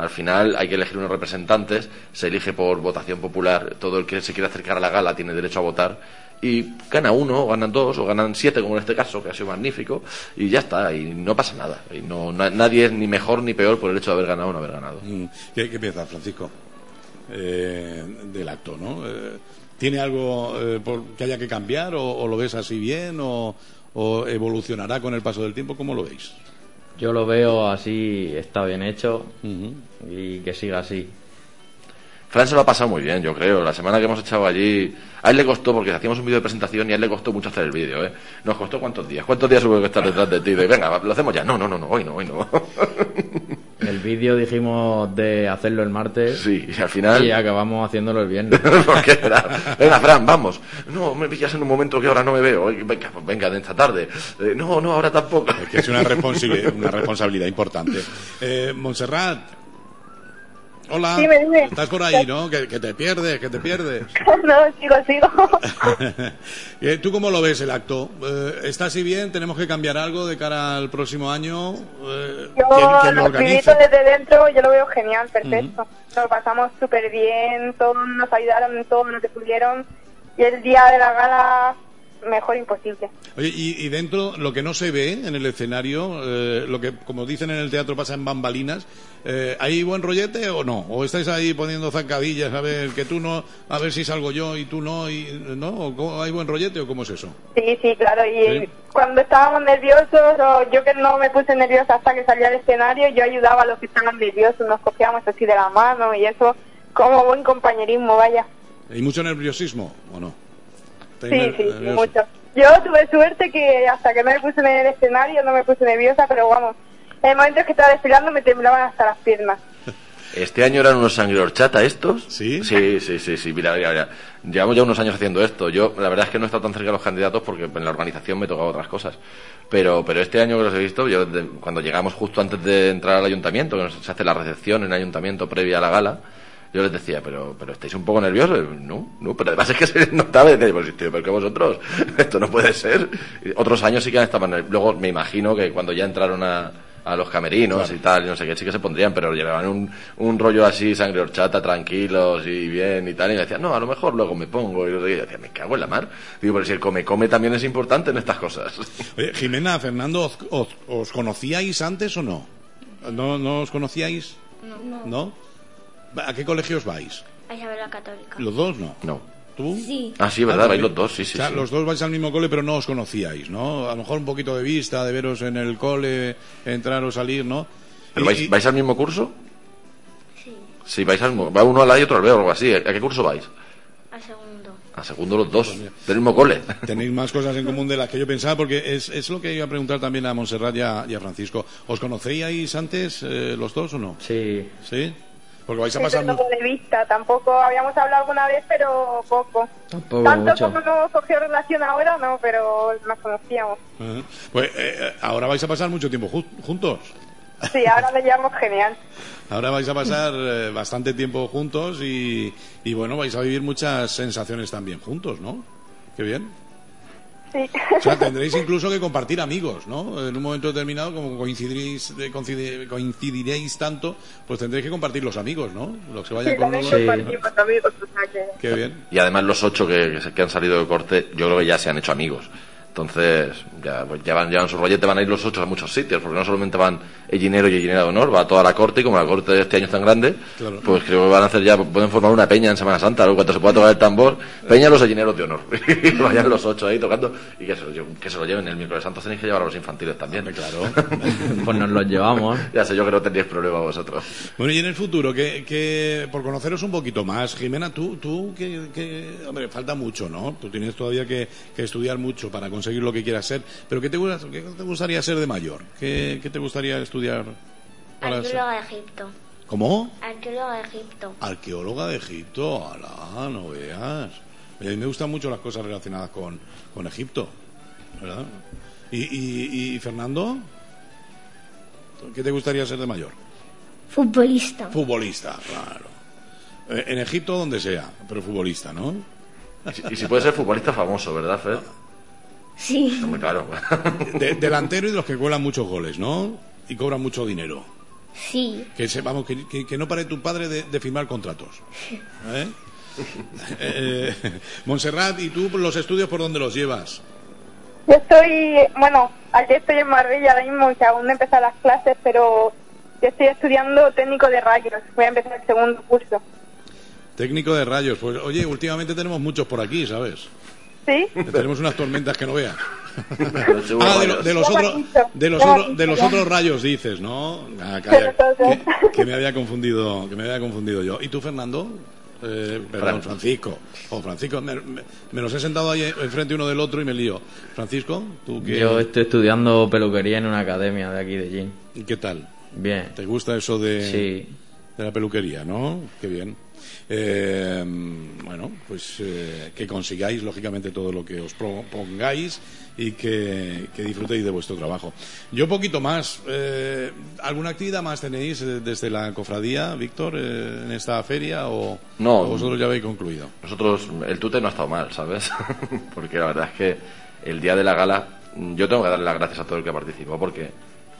Al final hay que elegir unos representantes, se elige por votación popular, todo el que se quiera acercar a la gala tiene derecho a votar y gana uno, o ganan dos, o ganan siete, como en este caso, que ha sido magnífico, y ya está, y no pasa nada. Y no, na, nadie es ni mejor ni peor por el hecho de haber ganado o no haber ganado. Mm. ¿Qué, qué piensas, Francisco? Eh, del acto, ¿no? Eh, ¿Tiene algo eh, por, que haya que cambiar o, o, lo ves así bien o, o evolucionará con el paso del tiempo? ¿Cómo lo veis? Yo lo veo así, está bien hecho uh -huh. Y que siga así. Fran se lo ha pasado muy bien, yo creo. La semana que hemos echado allí, a él le costó, porque hacíamos un vídeo de presentación y a él le costó mucho hacer el vídeo, ¿eh? Nos costó cuántos días. ¿Cuántos días hubo que estar detrás de ti? De, venga, lo hacemos ya. No, no, no, no, hoy no, hoy no. El vídeo dijimos de hacerlo el martes. Sí, y al final. Y acabamos haciéndolo el viernes. porque era, venga, Fran, vamos. No, me pillas en un momento que ahora no me veo. Venga, pues venga, de esta tarde. Eh, no, no, ahora tampoco. Es que es una responsabilidad, una responsabilidad importante. Eh, Montserrat, Hola. Dime, dime. Estás por ahí, ¿no? Que, que, te pierdes, que te pierdes. no, sigo, sigo. Eh, ¿Tú cómo lo ves el acto? Eh, ¿Está así bien? ¿Tenemos que cambiar algo de cara al próximo año? Eh, yo, ¿quién, quién lo desde dentro, yo lo veo genial, perfecto. Uh -huh. Nos lo pasamos súper bien, todos nos ayudaron en todo lo que pudieron. Y el día de la gala mejor imposible. Oye, y, y, dentro, lo que no se ve en el escenario, eh, lo que, como dicen en el teatro, pasa en bambalinas, eh, ¿hay buen rollete o no? ¿O estáis ahí poniendo zancadillas a ver que tú no, a ver si salgo yo y tú no? Y, ¿no? ¿O ¿Hay buen rollete o cómo es eso? Sí, sí, claro. Y ¿Sí? cuando estábamos nerviosos, o yo que no me puse nerviosa hasta que salía al escenario, yo ayudaba a los que estaban nerviosos, nos cogíamos así de la mano y eso, como buen compañerismo, vaya. ¿Hay mucho nerviosismo o no? Sí, sí, mucho. Yo tuve suerte que hasta que no me puse en el escenario no me puse nerviosa, pero vamos, en el momento que estaba desfilando me temblaban hasta las piernas. Este año eran unos sangre horchata estos. ¿Sí? Sí, sí, sí, sí. Mira, mira, mira. Llevamos ya unos años haciendo esto. Yo, la verdad es que no he estado tan cerca de los candidatos porque en la organización me tocaba otras cosas. Pero, pero este año que los he visto, yo de- cuando llegamos justo antes de entrar al ayuntamiento, que se hace la recepción en el ayuntamiento previa a la gala, yo les decía, pero, pero estáis un poco nerviosos. No, no, pero además es que se notaba y decía, pues, tío, pero que vosotros, esto no puede ser. Y otros años sí que estaban, nerv- luego me imagino que cuando ya entraron a, a los camerinos y tal, y no sé qué, sí que se pondrían, pero llevaban un, un rollo así, sangre horchata, tranquilos y bien y tal, y me decían, no, a lo mejor luego me pongo, y yo decía, me cago en la mar. Digo, pero si el come-come también es importante en estas cosas. Oye, Jimena, Fernando, ¿os, os- os conocíais antes o no? ¿No, no os conocíais? No. ¿No? ¿A qué colegios vais? A Isabel la Católica. ¿Los dos no? No. ¿Tú? Sí. Ah, sí, verdad, Ah, vais los dos, sí, sí. O sea, sí. los dos vais al mismo cole, pero no os conocíais, ¿no? A lo mejor un poquito de vista, de veros en el cole, entrar o salir, ¿no? ¿Pero Y- vais, y- vais al mismo curso? Sí. Sí, vais al mismo. Va uno al lado y otro al B o algo así. ¿A qué curso vais? Al segundo. A segundo los dos. Del mismo cole. Tenéis más cosas en común de las que yo pensaba, porque es, es lo que iba a preguntar también a Montserrat y a, y a Francisco. ¿Os conocíais antes eh, los dos o no? Sí. ¿Sí? Porque vais a Desde pasar... mu- punto de vista, tampoco habíamos hablado alguna vez, pero poco. Tampoco Tanto mucho. como hemos cogido relación ahora, no, pero nos conocíamos. Ajá. Pues eh, ahora vais a pasar mucho tiempo ju- juntos. Sí, ahora le llevamos genial. Ahora vais a pasar eh, bastante tiempo juntos y, y bueno, vais a vivir muchas sensaciones también juntos, ¿no? Qué bien. Sí. O sea, tendréis incluso que compartir amigos, ¿no? En un momento determinado, como coincidiréis, de- coincidi- coincidiréis tanto, pues tendréis que compartir los amigos, ¿no? Los que vayan Sí, con. Sí. amigos, o sea que... Qué bien. Y además los ocho que, que han salido de corte, yo creo que ya se han hecho amigos. Entonces, ya, pues, ya van, llevan su rollete, van a ir los ocho a muchos sitios, porque no solamente van Ellinero y Ellinera de Honor, va toda la corte, y como la corte de este año es tan grande, Claro. pues creo que van a hacer ya, pueden formar una peña en Semana Santa, ¿no? cuando se pueda tocar el tambor, peña los Ellineros de Honor, y vayan los ocho ahí tocando, y que se lo, lleven- que se lo lleven el miércoles santo, tenéis que llevar a los infantiles también. Claro. Pues nos los llevamos. ya sé yo que no tendríais problema vosotros. Bueno, y en el futuro, que, que por conoceros un poquito más, Jimena, tú, tú que, que- hombre, falta mucho, ¿no? Tú tienes todavía que, que estudiar mucho para conseguir lo que quieras ser, pero ¿qué te, qué te gustaría ser de mayor? ¿Qué, qué te gustaría estudiar? Para ser? Arqueóloga de Egipto. ¿Cómo? Arqueóloga de Egipto. Arqueóloga de Egipto, alá, no veas. A mí me gustan mucho las cosas relacionadas con, con Egipto, ¿verdad? ¿Y, y, y Fernando? ¿Qué te gustaría ser de mayor? Futbolista. Futbolista, claro. Eh, En Egipto, donde sea, pero futbolista, ¿no? Y si, y si puede ser futbolista famoso, ¿verdad, Fred? Sí. Muy claro. De- delantero y de los que cuelan muchos goles, ¿no? Y cobran mucho dinero. Sí. Que, se, vamos, que, que- que no pare tu padre de, de firmar contratos. ¿Eh? Eh, Montserrat, ¿y tú los estudios por dónde los llevas? Yo estoy, bueno, aquí estoy en Marbella ahora mismo, que aún no he empezado las clases, pero yo estoy estudiando técnico de rayos. Voy a empezar el segundo curso. Técnico de rayos. Pues oye, últimamente tenemos muchos por aquí, ¿sabes? ¿Sí? Tenemos unas tormentas que no veas. Ah, de, lo- rayos. de los otros, de los otros, de dicho, los ya. otros rayos dices, ¿no? Ah, calla, que, que me había confundido, que me había confundido yo. ¿Y tú, Fernando? Eh, perdón, Fran. Francisco. Oh, Francisco, me, me- me los he sentado ahí enfrente uno del otro y me lío. Francisco, ¿tú qué, Yo estoy estudiando peluquería en una academia de aquí de Gin. qué tal? Bien. ¿Te gusta eso de, Sí. de la peluquería, no? Qué bien. Eh, bueno, pues eh, que consigáis, lógicamente, todo lo que os propongáis y que, que disfrutéis de vuestro trabajo. Yo poquito más. eh, ¿Alguna actividad más tenéis eh, desde la cofradía, Víctor, eh, en esta feria o, No. o vosotros ya habéis concluido? Nosotros, el tute no ha estado mal, ¿sabes? porque la verdad es que el día de la gala, yo tengo que darle las gracias a todo el que participó, porque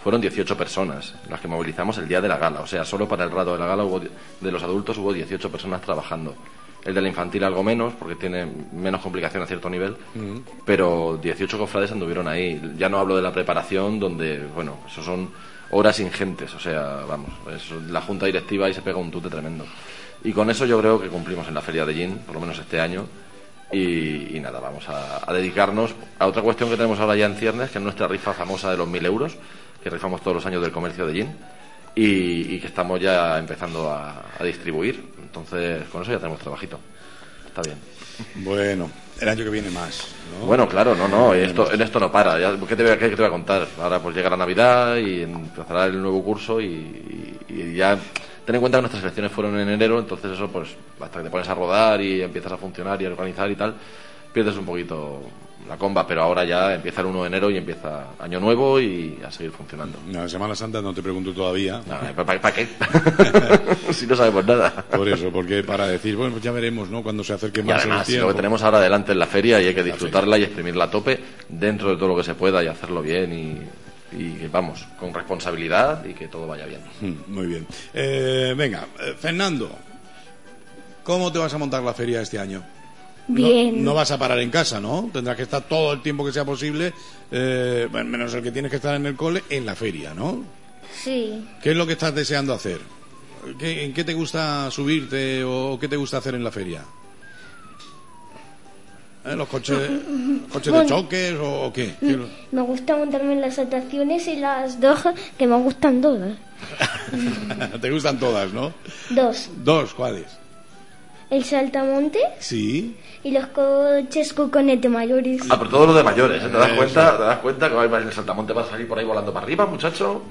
fueron 18 personas las que movilizamos el día de la gala. O sea, solo para el rato de la gala hubo, de los adultos hubo 18 personas trabajando. El de la infantil algo menos, porque tiene menos complicación a cierto nivel, pero 18 cofrades anduvieron ahí. Ya no hablo de la preparación, donde, bueno, eso son horas ingentes, o sea, vamos, la junta directiva ahí se pega un tute tremendo. Y con eso yo creo que cumplimos en la feria de Gin, por lo menos este año. Y, y nada, vamos a, a dedicarnos a otra cuestión que tenemos ahora ya en ciernes, que es nuestra rifa famosa de los 1000 euros, que rifamos todos los años del comercio de Gin, y, y que estamos ya empezando a, a distribuir. Entonces, con eso ya tenemos trabajito. Está bien. Bueno, el año que viene más. ¿no? Bueno, claro, no, no, esto, en esto no para. Ya, ¿qué, te voy a, qué te voy a contar? Ahora pues llega la Navidad y empezará el nuevo curso y, y- y ya ten en cuenta que nuestras elecciones fueron en enero, entonces eso, pues, hasta que te pones a rodar y empiezas a funcionar y a organizar y tal, pierdes un poquito la comba, pero ahora ya empieza el 1 de enero y empieza año nuevo y a seguir funcionando. No, Semana Santa no te pregunto todavía. ¿Para qué? si no sabemos nada. Por eso, porque para decir, bueno, pues ya veremos, ¿no? Cuando se acerque Y más el además, tiempo. lo que tenemos ahora adelante en la feria y hay que disfrutarla y exprimirla a tope dentro de todo lo que se pueda y hacerlo bien y, y, vamos, con responsabilidad y que todo vaya bien. Mm, Muy bien. Eh, venga, eh, Fernando, ¿cómo te vas a montar la feria este año? No- Bien. No, vas a parar en casa, ¿no? Tendrás que estar todo el tiempo que sea posible, eh, menos el que tienes que estar en el cole, en la feria, ¿no? Sí. ¿Qué es lo que estás deseando hacer? ¿Qué- ¿En qué te gusta subirte o qué te gusta hacer en la feria? ¿Eh? ¿Los coches, coches de choques o, o qué? ¿Qué es lo- Me gusta montarme en las atracciones y las dos que me gustan todas. te gustan todas, ¿no? Dos. Dos, ¿cuáles? El saltamonte Sí. y los coches cucones de mayores. Ah, pero todo lo de mayores, ¿eh? ¿Te das cuenta? ¿Te das cuenta que en el saltamonte vas a salir por ahí volando para arriba, muchacho?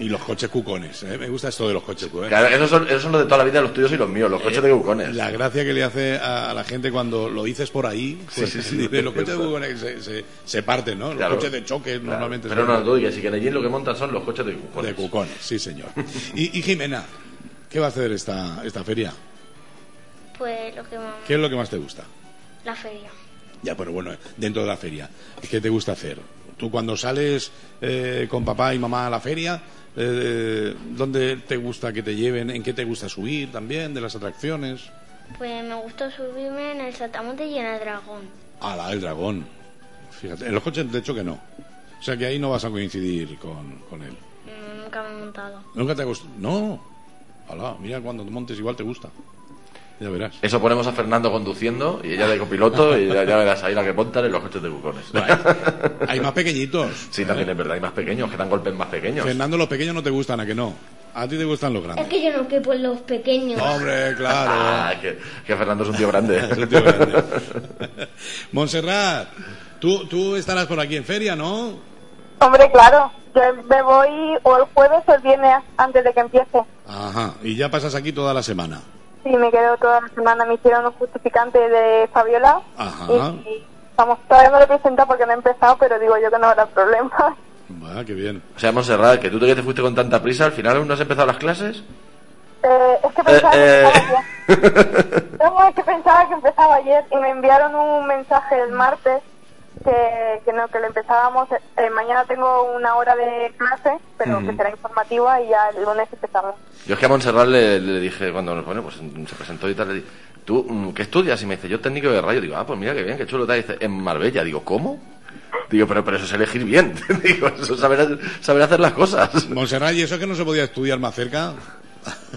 Y los coches cucones, ¿eh? Me gusta esto de los coches cucones. Claro, esos son, esos son los de toda la vida, los tuyos y los míos, los coches de cucones. La gracia que le hace a, la gente cuando lo dices por ahí, pues, Sí, sí, sí, dice, los es coches de cucones se, se, se parten, ¿no? Los Claro. coches de choque Claro, normalmente Pero son no, tú, y que allí lo que montan son los coches de cucones. de cucones, sí señor. Y, y Jimena, ¿qué va a hacer esta, esta feria? Pues lo que más... ¿Qué es lo que más te gusta? La feria. Ya, pero bueno, dentro de la feria, ¿qué te gusta hacer? Tú cuando sales eh, con papá y mamá a la feria, eh, ¿dónde te gusta que te lleven? ¿En qué te gusta subir también de las atracciones? Pues me gusta subirme en el saltamonte y en el dragón. A la del dragón. Fíjate, en los coches de hecho que no. O sea que ahí no vas a coincidir con, con él. Mm, Nunca me he montado. ¿Nunca te ha gustado? No. Alá, mira cuando te montes igual te gusta. Ya verás. Eso ponemos a Fernando conduciendo y ella de copiloto y ya, ya verás ahí la que montan en los coches de cucones. Hay más pequeñitos. Sí, también es verdad, hay más pequeños, que dan golpes más pequeños. Fernando, los pequeños no te gustan, ¿a que no? A ti te gustan los Es grandes. que yo no quepo en los pequeños. Hombre, claro. Ah, que, que Fernando es un tío grande. Es un tío grande. Montserrat, tú, tú estarás por aquí en feria, ¿no? Hombre, claro. Yo me voy o el jueves o el viernes antes de que empiece. Ajá. Y ya pasas aquí toda la semana. Sí, me quedo toda la semana. Me hicieron un justificante de Fabiola. Ajá. Y, y, vamos, todavía no lo he presentado porque no he empezado, pero digo yo que no habrá problema. Va, qué bien. O sea, Montserrat, que tú te, te fuiste con tanta prisa, al final aún no has empezado las clases. Eh, es que pensaba que empezaba ayer. No, es que pensaba que empezaba ayer y me enviaron un mensaje el martes que, que no, que lo empezábamos. eh, mañana tengo una hora de clase, pero que será informativa y ya el lunes empezamos. Yo es que a Montserrat le, le dije, cuando bueno, pues, se presentó y tal, le dije, ¿tú mm, qué estudias? Y me dice, yo técnico de radio. Digo, ah, pues mira qué bien, qué chulo. Tal. Y dice, en Marbella. Digo, ¿cómo? Digo, pero, pero eso es elegir bien. Digo, eso es saber, saber hacer las cosas. Montserrat, ¿y eso es que no se podía estudiar más cerca?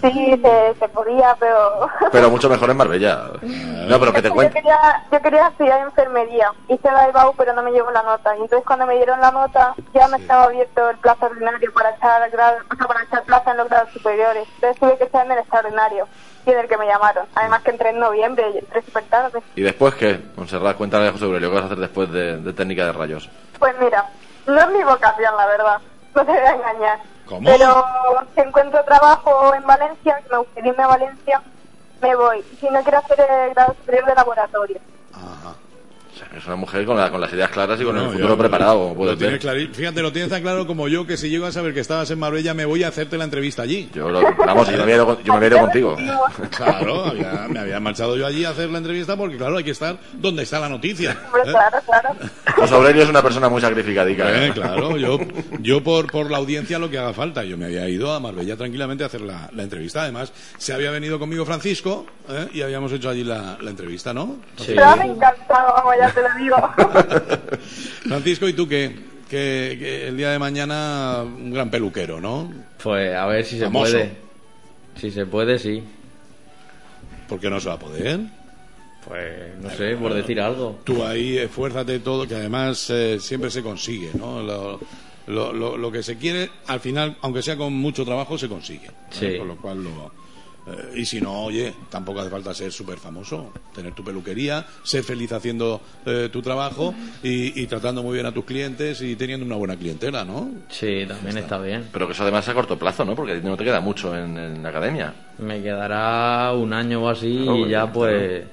Sí, se, se podía, pero... Pero mucho mejor en Marbella. No, pero que te yo, cuento. quería, yo quería estudiar enfermería. Hice la EBAU, pero no me llegó la nota. Y entonces cuando me dieron la nota, ya no estaba abierto el plazo ordinario para echar, grado, o sea, para echar plaza en los grados superiores. Entonces tuve que estar en el extraordinario, y en el que me llamaron. Además que entré en noviembre, y entré súper tarde. ¿Y después qué? Montserrat, cuéntale a José Aurelio, ¿qué vas a hacer después de, de técnica de rayos? Pues mira, no es mi vocación, la verdad. No te voy a engañar. Pero si encuentro trabajo en Valencia, que me gustaría irme a Valencia, me voy. Si no quiero hacer el grado superior de laboratorio. Ajá. O sea, es una mujer con, la- con las ideas claras y con No, el yo- futuro preparado, lo Fíjate, lo tienes tan claro como yo que si llego a saber que estabas en Marbella me voy a hacerte la entrevista allí. Yo, lo- vamos, yo me había ido, con- yo me había ido contigo. Claro, había- me había marchado yo allí a hacer la entrevista porque, claro, hay que estar donde está la noticia. ¿eh? claro, claro. José Aurelio es una persona muy sacrificadica. Eh, ¿eh? claro, yo, yo por, por la audiencia lo que haga falta. Yo me había ido a Marbella tranquilamente a hacer la, la entrevista. Además, se había venido conmigo Francisco ¿eh? y habíamos hecho allí la, la entrevista, ¿no? Sí. Pero me encantado, vamos, ya te lo digo. Francisco, ¿y tú qué? Que, que el día de mañana un gran peluquero, ¿no? Pues a ver si se Famoso. puede. Si se puede, sí. ¿Por qué no se va a poder? Pues no sé, por decir algo. Tú ahí esfuérzate todo, que además eh, siempre se consigue, ¿no? Lo, lo, lo- lo que se quiere, al final, aunque sea con mucho trabajo, se consigue. Sí. Con lo cual lo, Eh, y si no, oye, tampoco hace falta ser súper famoso. Tener tu peluquería, ser feliz haciendo eh, tu trabajo y, y tratando muy bien a tus clientes y teniendo una buena clientela, ¿no? Sí, también está bien. Pero que eso además es a corto plazo, ¿no? Porque no te queda mucho en, en la academia. Me quedará un año o así y ya pues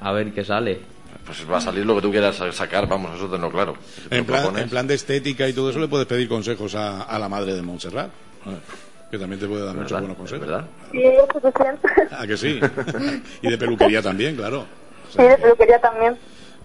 a ver qué sale. Pues va a salir lo que tú quieras sacar, vamos, eso tenlo claro. Si En lo plan, propones- en plan de estética y todo eso le puedes pedir consejos a, a la madre de Montserrat, ¿eh? Que también te puede dar muchos buenos consejos. ¿verdad? Sí, es suficiente. Ah, que sí. y de peluquería también, claro. O Sí, sea de que- peluquería también.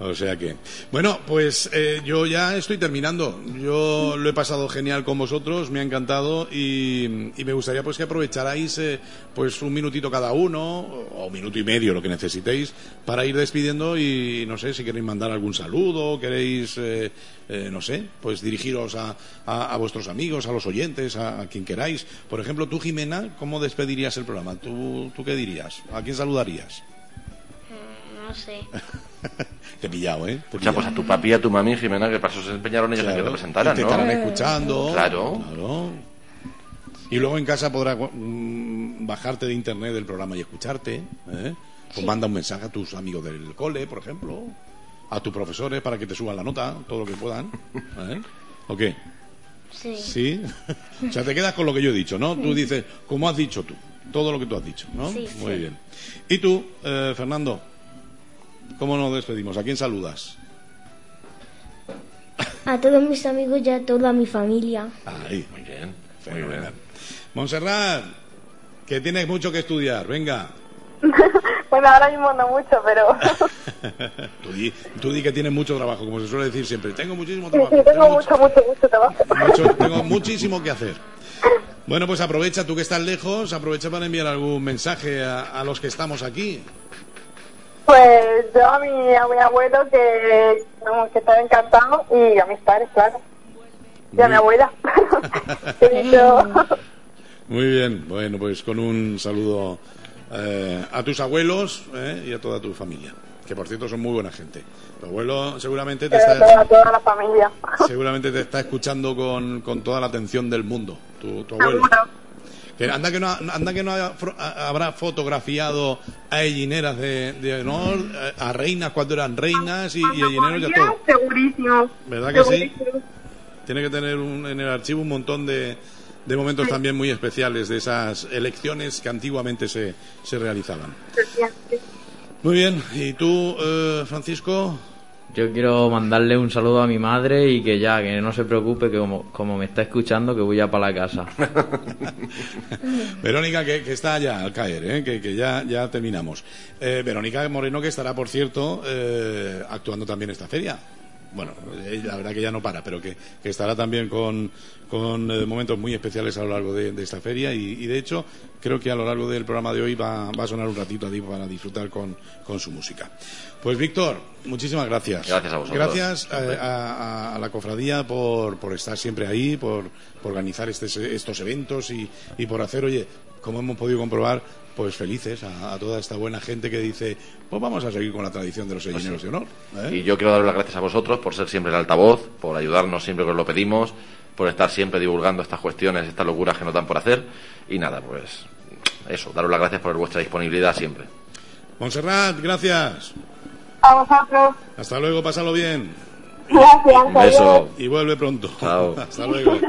O sea que, bueno, pues eh, yo ya estoy terminando. Yo lo he pasado genial con vosotros, me ha encantado y, me gustaría pues que aprovecharais eh, pues un minutito cada uno o un minuto y medio lo que necesitéis para ir despidiendo y no sé si queréis mandar algún saludo, queréis eh, eh, no sé, pues dirigiros a, a- a vuestros amigos, a los oyentes, a, a quien queráis. Por ejemplo, tú Jimena, ¿cómo despedirías el programa? ¿Tú, tú qué dirías? ¿A quién saludarías? No sé. Te he pillado, ¿eh? Te he Escucha, pues a tu papi y a tu mami, Jimena, que para eso se empeñaron ellos en que te presentaran, y te ¿no? estarán escuchando. Claro. claro. Y luego en casa podrás mm, bajarte de internet del programa y escucharte. ¿eh? O manda un mensaje a tus amigos del cole, por ejemplo. A tus profesores para que te suban la nota, todo lo que puedan. ¿eh? ¿O qué? Sí. ¿Sí? o sea, te quedas con lo que yo he dicho, ¿no? Tú dices, como has dicho tú. Todo lo que tú has dicho, ¿no? Sí, Muy sí. bien. ¿Y tú, eh, Fernando? ¿Cómo nos despedimos? ¿A quién saludas? A todos mis amigos y a toda mi familia. Ahí. Muy bien, muy bien. Montserrat, que tienes mucho que estudiar, venga. Bueno, ahora mismo no mucho, pero tú, di, tú di que tienes mucho trabajo, como se suele decir siempre. Tengo muchísimo sí, trabajo. sí, tengo mucho, mucho, mucho trabajo. mucho- tengo muchísimo que hacer. Bueno, pues aprovecha, tú que estás lejos, aprovecha para enviar algún mensaje a, a los que estamos aquí. Pues yo a mi, a mi abuelo que, vamos, que estaba encantado y a mis padres, claro. Y a mi abuela. Muy bien, bueno, pues con un saludo eh, a tus abuelos eh, y a toda tu familia, que por cierto son muy buena gente. Tu abuelo seguramente te está, toda, toda la familia. seguramente te está escuchando con, con toda la atención del mundo, tu, tu abuelo. Seguro. Que anda que no, anda que no ha- fro- ha- habrá fotografiado a ellineras de, de honor, a reinas cuando eran reinas y, y ellineros y a todo. Segurísimo. ¿Verdad que sí? Tiene que tener un- en el archivo un montón de, de momentos también muy especiales de esas elecciones que antiguamente se, se realizaban. Muy bien, ¿y tú, eh, Francisco? Yo quiero mandarle un saludo a mi madre y que ya, que no se preocupe, que como, como me está escuchando, que voy ya para la casa. Verónica, que, está ya al caer, ¿eh? que, que ya, ya terminamos. Eh, Verónica Moreno, que estará, por cierto, eh, actuando también esta feria. Bueno, eh, la verdad que ya no para, pero que, que estará también con, con eh, momentos muy especiales a lo largo de, de esta feria y, y, de hecho creo que a lo largo del programa de hoy va, va a sonar un ratito ahí para disfrutar con, con su música. Pues Víctor, muchísimas gracias. Gracias a vosotros. Gracias eh, a, a- a la cofradía por, por estar siempre ahí, por, por organizar este- estos eventos y, y por hacer, oye, como hemos podido comprobar, pues felices a, a toda esta buena gente que dice, pues vamos a seguir con la tradición de los sellineros de honor. ¿eh? Y yo quiero daros las gracias a vosotros por ser siempre el altavoz, por ayudarnos siempre que os lo pedimos, por estar siempre divulgando estas cuestiones, estas locuras que nos dan por hacer. Y nada, pues eso, daros las gracias por vuestra disponibilidad siempre. Montserrat, gracias. A vosotros. Hasta luego, pásalo bien. Gracias. Un beso. Y vuelve pronto. Chao. Hasta luego.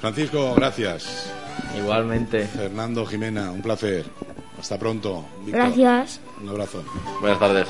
Francisco, gracias. Igualmente. Fernando, Jimena, un placer. Hasta pronto. Víctor, Gracias. Un abrazo. Buenas tardes.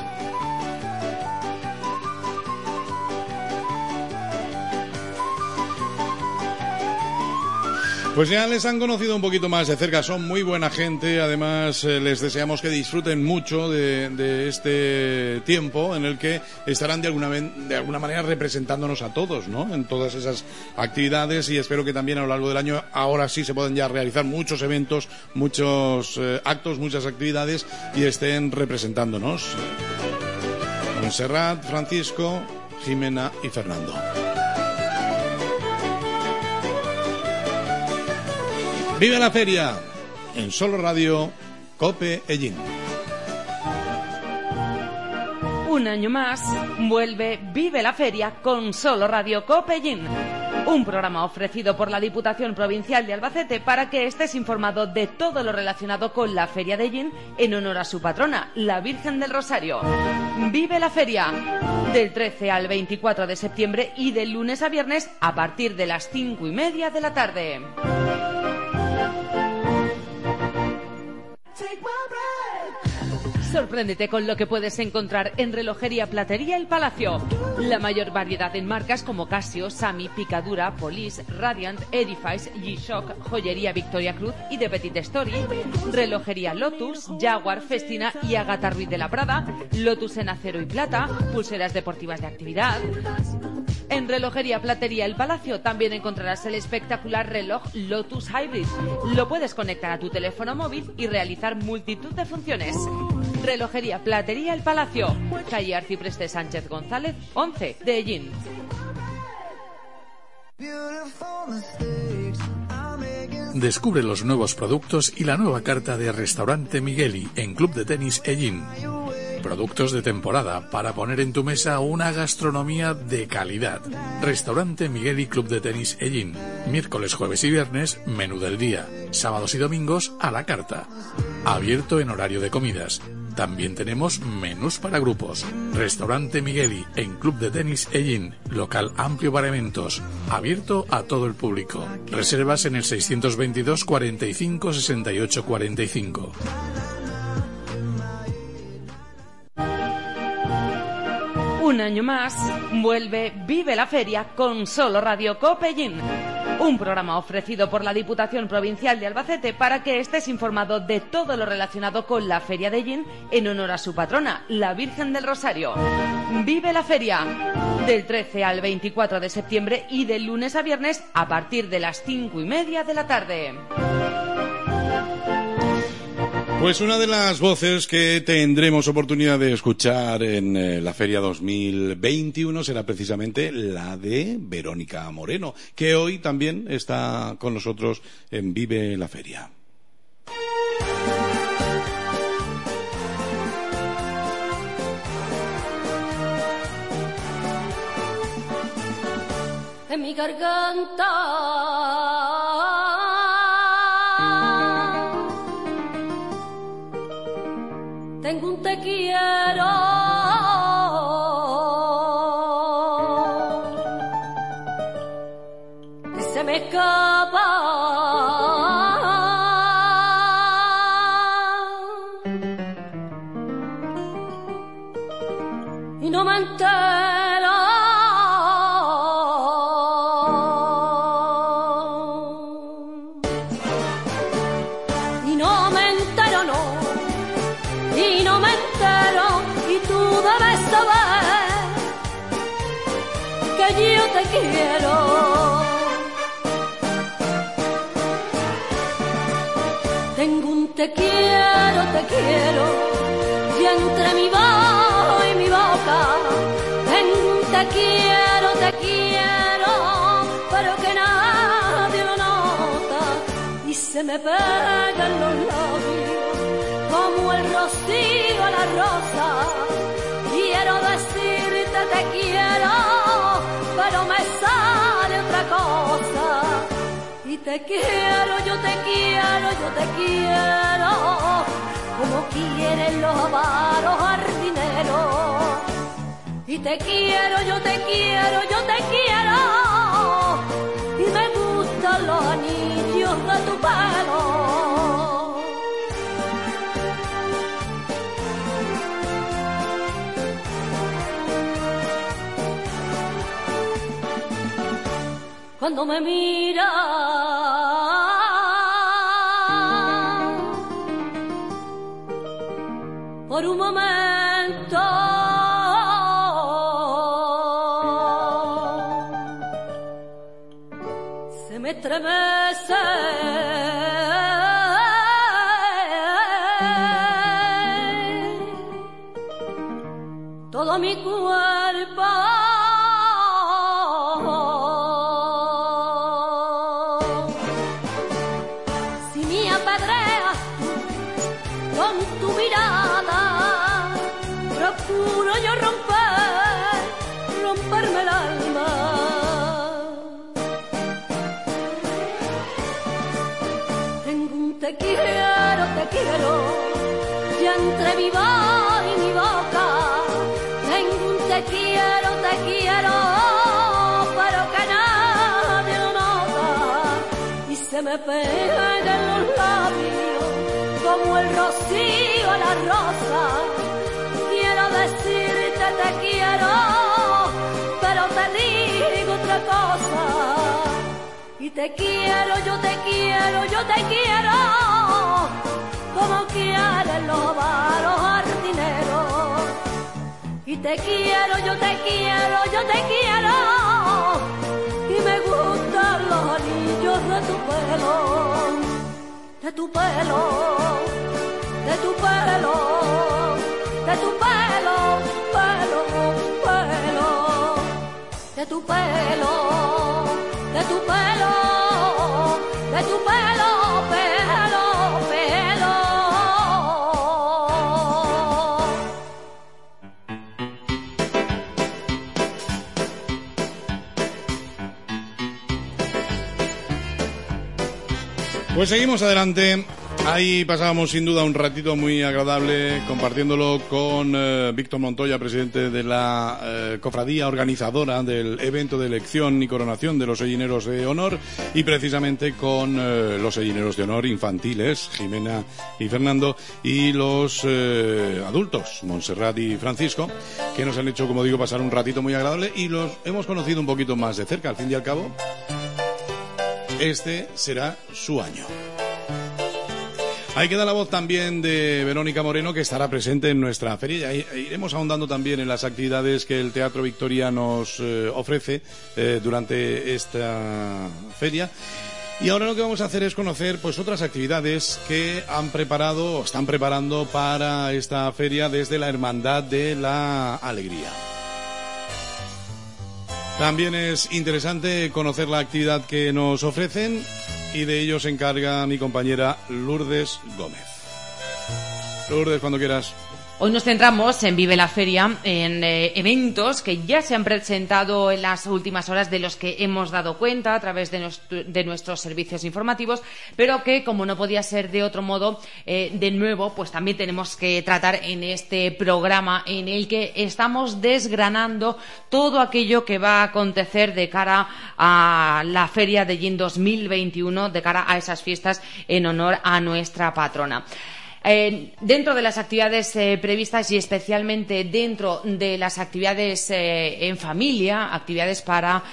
Pues ya les han conocido un poquito más de cerca, son muy buena gente, además eh, les deseamos que disfruten mucho de, este tiempo en el que estarán de alguna, de alguna manera representándonos a todos, ¿no? En todas esas actividades y espero que también a lo largo del año ahora sí se puedan ya realizar muchos eventos, muchos eh, actos, muchas actividades y estén representándonos. Montserrat, Francisco, Jimena y Fernando. Vive la feria en Solo Radio Cope Ellín. Un año más, vuelve Vive la Feria con solo Radio Copellín. Un programa ofrecido por la Diputación Provincial de Albacete para que estés informado de todo lo relacionado con la Feria de Gin en honor a su patrona, la Virgen del Rosario. Vive la Feria del 13 al 24 de septiembre y de lunes a viernes a partir de las 5 y media de la tarde. Sorpréndete con lo que puedes encontrar en Relojería Platería El Palacio. La mayor variedad en marcas como Casio, Sami, Picadura, Police, Radiant, Edifice, G-Shock, Joyería Victoria Cruz y de Petit Story. Relojería Lotus, Jaguar, Festina y Agata Ruiz de la Prada. Lotus en acero y plata, pulseras deportivas de actividad. En Relojería Platería El Palacio también encontrarás el espectacular reloj Lotus Hybrid. Lo puedes conectar a tu teléfono móvil y realizar multitud de funciones. Relojería Platería El Palacio, calle Arcipreste Sánchez González, 11 de Ellín. Descubre los nuevos productos y la nueva carta de Restaurante Migueli en Club de Tenis Ellín. Productos de temporada para poner en tu mesa una gastronomía de calidad. Restaurante Migueli Club de Tenis Ellín. Miércoles, jueves y viernes, menú del día. Sábados y domingos a la carta. Abierto en horario de comidas. También tenemos menús para grupos. Restaurante Migueli en Club de Tenis Ellín. Local amplio para eventos. Abierto a todo el público. Reservas en el 622 45 68 45. Un año más, vuelve Vive la Feria con solo Radio Copellín. Un programa ofrecido por la Diputación Provincial de Albacete para que estés informado de todo lo relacionado con la Feria de Gin en honor a su patrona, la Virgen del Rosario. Vive la Feria del 13 al 24 de septiembre y de lunes a viernes a partir de las 5 y media de la tarde. Pues una de las voces que tendremos oportunidad de escuchar en eh, la Feria 2021 será precisamente la de Verónica Moreno, que hoy también está con nosotros en Vive la Feria. Quiero y entre mi voz y mi boca te quiero, te quiero, pero que nadie lo nota y se me pegan los labios como el rocío a la rosa. Quiero decirte te quiero, pero me sale otra cosa. Y te quiero, yo te quiero, yo te quiero, como quieren los avaros jardineros. Y te quiero, yo te quiero, yo te quiero, y me gustan los anillos de tu pelo. cuando me mira. Por un momento. Se me estremece los labios como el rocío a la rosa. Quiero decirte te quiero, pero te digo otra cosa. Y te quiero, yo te quiero, yo te quiero, como quieren los varos jardineros. Y te quiero, yo te quiero, yo te quiero, y me gustan los anillos de tu pelo de tu pelo, de tu pelo, de tu pelo, pelo, pelo, de tu pelo, de tu pelo, de tu pelo, pelo, pelo. Pues seguimos adelante. Ahí pasábamos sin duda un ratito muy agradable compartiéndolo con eh, Víctor Montoya, presidente de la eh, cofradía organizadora del evento de elección y coronación de los sellineros de honor y precisamente con eh, los sellineros de honor infantiles, Jimena y Fernando, y los adultos, Montserrat y Francisco, que nos han hecho, como digo, pasar un ratito muy agradable y los hemos conocido un poquito más de cerca, al fin y al cabo. Este será su año. Ahí queda la voz también de Verónica Moreno, que estará presente en nuestra feria. Iremos ahondando también en las actividades que el Teatro Victoria nos eh, ofrece eh, durante esta feria. Y ahora lo que vamos a hacer es conocer pues otras actividades que han preparado o están preparando para esta feria desde la Hermandad de la Alegría. También es interesante conocer la actividad que nos ofrecen y de ello se encarga mi compañera Lourdes Gómez. Lourdes, cuando quieras. Hoy nos centramos en Vive la Feria, en eh, eventos que ya se han presentado en las últimas horas, de los que hemos dado cuenta a través de, nuestro- de nuestros servicios informativos, pero que, como no podía ser de otro modo, eh, de nuevo, pues también tenemos que tratar en este programa en el que estamos desgranando todo aquello que va a acontecer de cara a la Feria de Gin 2021, de cara a esas fiestas en honor a nuestra patrona. Eh, dentro de las actividades eh, previstas y especialmente dentro de las actividades eh, en familia, actividades para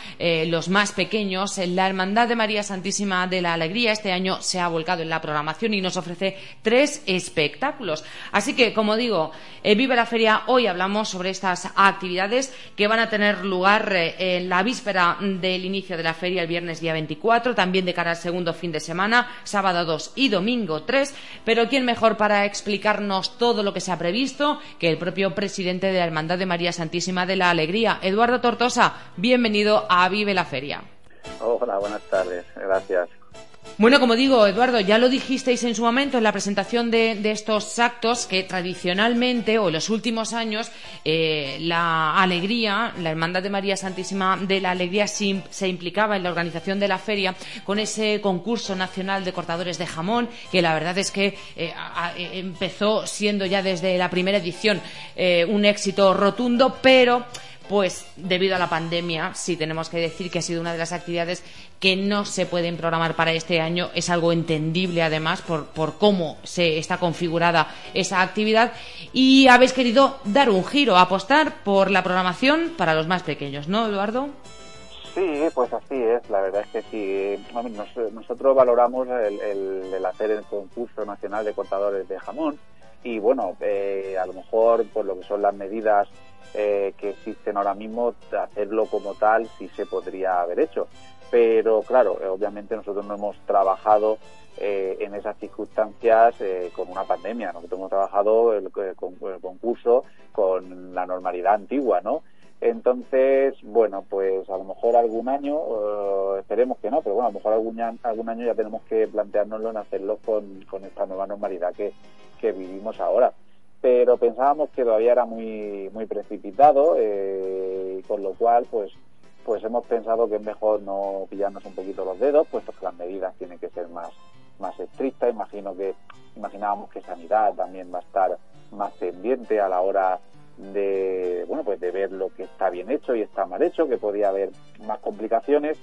los más pequeños, la Hermandad de María Santísima de la Alegría este año se ha volcado en la programación y nos ofrece tres espectáculos. Así que, como digo, Vive la Feria, hoy hablamos sobre estas actividades que van a tener lugar en la víspera del inicio de la feria el viernes día 24, también de cara al segundo fin de semana, sábado 2 y domingo 3. Pero ¿quién mejor explicarnos todo lo que se ha previsto que el propio presidente de la Hermandad de María Santísima de la Alegría, Eduardo Tortosa? Bienvenido a Vive la Feria. Hola, buenas tardes. Gracias. Bueno, como digo, Eduardo, ya lo dijisteis en su momento en la presentación de, estos actos que tradicionalmente o en los últimos años eh, la alegría, la Hermandad de María Santísima de la Alegría se, im- se implicaba en la organización de la feria con ese concurso nacional de cortadores de jamón que la verdad es que eh, empezó siendo ya desde la primera edición eh, un éxito rotundo, pero pues debido a la pandemia, sí tenemos que decir que ha sido una de las actividades que no se pueden programar para este año. Es algo entendible, además, por, por cómo se está configurada esa actividad. Y habéis querido dar un giro, apostar por la programación para los más pequeños, ¿no, Eduardo? Sí, pues así es. La verdad es que sí. Nosotros valoramos el hacer el concurso nacional de cortadores de jamón y bueno, eh, a lo mejor por lo que son las medidas eh, que existen ahora mismo, hacerlo como tal sí se podría haber hecho. Pero claro, eh, obviamente nosotros no hemos trabajado eh, en esas circunstancias eh, con una pandemia. Nosotros hemos trabajado el, eh, con- el concurso con la normalidad antigua, ¿no? Entonces, bueno, pues a lo mejor algún año, eh, esperemos que no, pero bueno, a lo mejor algún, algún año ya tenemos que planteárnoslo en hacerlo con, con esta nueva normalidad que, que vivimos ahora. Pero pensábamos que todavía era muy muy precipitado, eh, con lo cual pues pues hemos pensado que es mejor no pillarnos un poquito los dedos, puesto que las medidas tienen que ser más más estrictas. Imagino que imaginábamos que sanidad también va a estar más pendiente a la hora de bueno pues de ver lo que está bien hecho y está mal hecho, que podía haber más complicaciones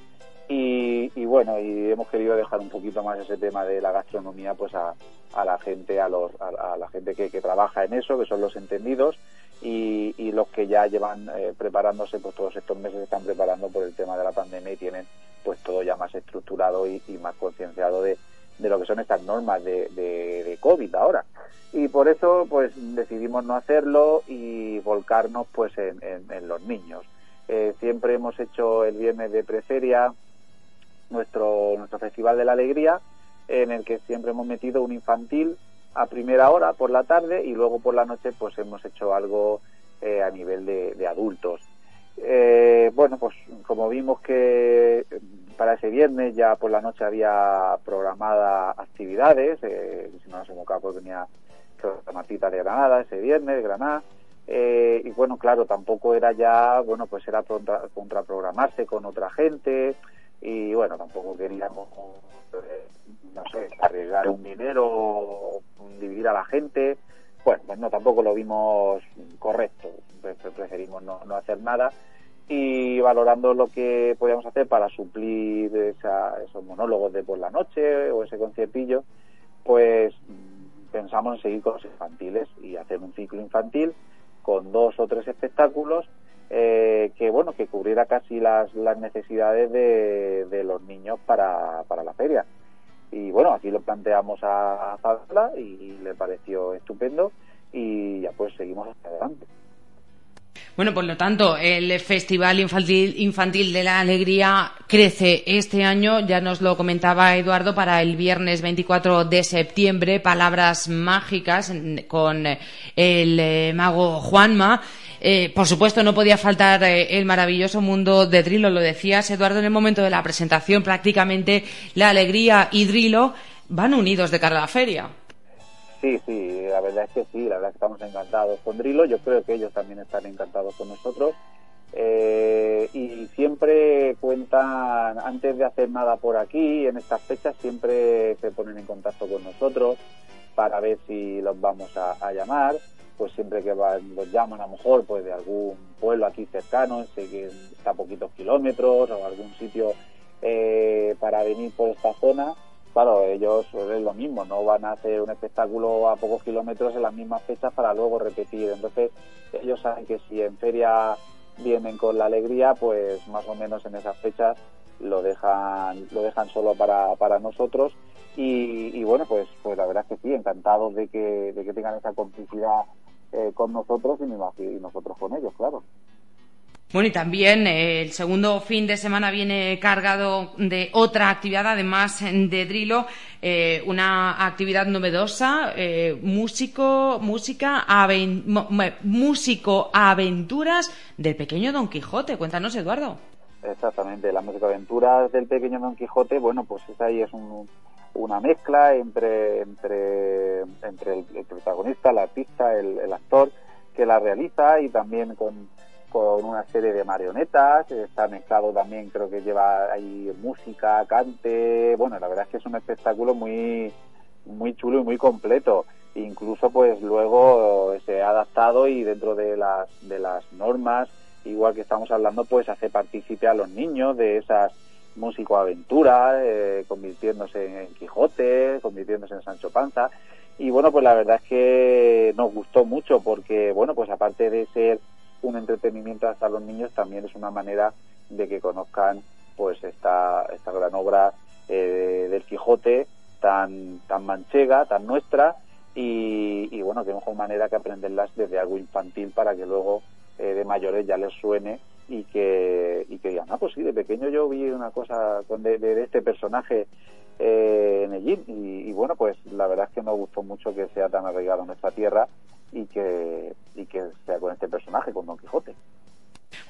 y, y, bueno, y hemos querido dejar un poquito más ese tema de la gastronomía pues a, a la gente, a, los, a, la gente que, que, trabaja en eso, que son los entendidos, y, y los que ya llevan eh, preparándose, pues todos estos meses se están preparando por el tema de la pandemia y tienen pues todo ya más estructurado y, más concienciado de, de, lo que son estas normas de, de, de, COVID ahora. Y por eso pues decidimos no hacerlo y volcarnos pues en, en, en los niños. Eh, siempre hemos hecho el viernes de preferia, nuestro, nuestro Festival de la Alegría, en el que siempre hemos metido un infantil a primera hora por la tarde y luego por la noche pues hemos hecho algo eh, a nivel de, adultos. Eh, bueno, pues como vimos que para ese viernes ya por la noche había programada actividades, eh, si no nos hemos pues venía la Martita de Granada ese viernes, Granada, eh, y bueno, claro, tampoco era ya, bueno, pues era contra, contraprogramarse con otra gente, y bueno, tampoco queríamos, eh, no sé, arriesgar un dinero, dividir a la gente. Bueno, pues no, tampoco lo vimos correcto, preferimos no, no hacer nada y valorando lo que podíamos hacer para suplir esa, esos monólogos de por la noche o ese conciertillo, pues pensamos en seguir con los infantiles y hacer un ciclo infantil con dos o tres espectáculos eh, que bueno que cubriera casi las, las necesidades de, de los niños para, para la feria. Y bueno aquí lo planteamos a, a Fabiola y le pareció estupendo y ya pues seguimos hasta adelante. Bueno, por lo tanto, el Festival Infantil, Infantil, de la Alegría crece este año, ya nos lo comentaba Eduardo, para el viernes 24 de septiembre, Palabras Mágicas con el eh, mago Juanma. Eh, por supuesto, no podía faltar eh, el maravilloso mundo de Drilo, lo decías, Eduardo, en el momento de la presentación, prácticamente la alegría y Drilo van unidos de cara a la feria. Sí, sí, la verdad es que sí, la verdad es que estamos encantados con Drilo, yo creo que ellos también están encantados con nosotros. Eh, y siempre cuentan, antes de hacer nada por aquí, en estas fechas, siempre se ponen en contacto con nosotros para ver si los vamos a, a llamar. Pues siempre que van, los llaman a lo mejor pues de algún pueblo aquí cercano, sé que está a poquitos kilómetros o algún sitio eh, para venir por esta zona claro, ellos es lo mismo, no van a hacer un espectáculo a pocos kilómetros en las mismas fechas para luego repetir. Entonces, ellos saben que si en feria vienen con la alegría, pues más o menos en esas fechas lo dejan, lo dejan solo para, para nosotros. Y, y bueno, pues, pues la verdad es que sí, encantados de que, de que tengan esa complicidad eh, con nosotros y, y nosotros con ellos, claro. Bueno, y también eh, el segundo fin de semana viene cargado de otra actividad, además de Drilo, eh, una actividad novedosa, eh, músico, música, aven, músico aventuras del pequeño Don Quijote. Cuéntanos, Eduardo. Exactamente, la música aventuras del pequeño Don Quijote, bueno, pues esa ahí es un, una mezcla entre, entre, entre el, protagonista, el artista, el, el actor que la realiza y también con con una serie de marionetas, está mezclado también, creo que lleva ahí música, cante, bueno, la verdad es que es un espectáculo muy, muy chulo y muy completo. Incluso pues luego se ha adaptado y dentro de las, de las normas, igual que estamos hablando, pues hace partícipe a los niños de esas músico-aventuras, eh, convirtiéndose en Quijote, convirtiéndose en Sancho Panza. Y bueno, pues la verdad es que nos gustó mucho porque, bueno, pues aparte de ser un entretenimiento hasta los niños también es una manera de que conozcan pues esta, esta gran obra eh, del Quijote tan, tan manchega, tan nuestra y, bueno, qué mejor manera que aprenderlas desde algo infantil para que luego eh, de mayores ya les suene y que, y que ah, pues sí, de pequeño yo vi una cosa con de, de, este personaje eh, en el gym y, bueno, pues la verdad es que nos gustó mucho que sea tan arraigado en nuestra tierra y que, y que sea con este personaje, con Don Quijote.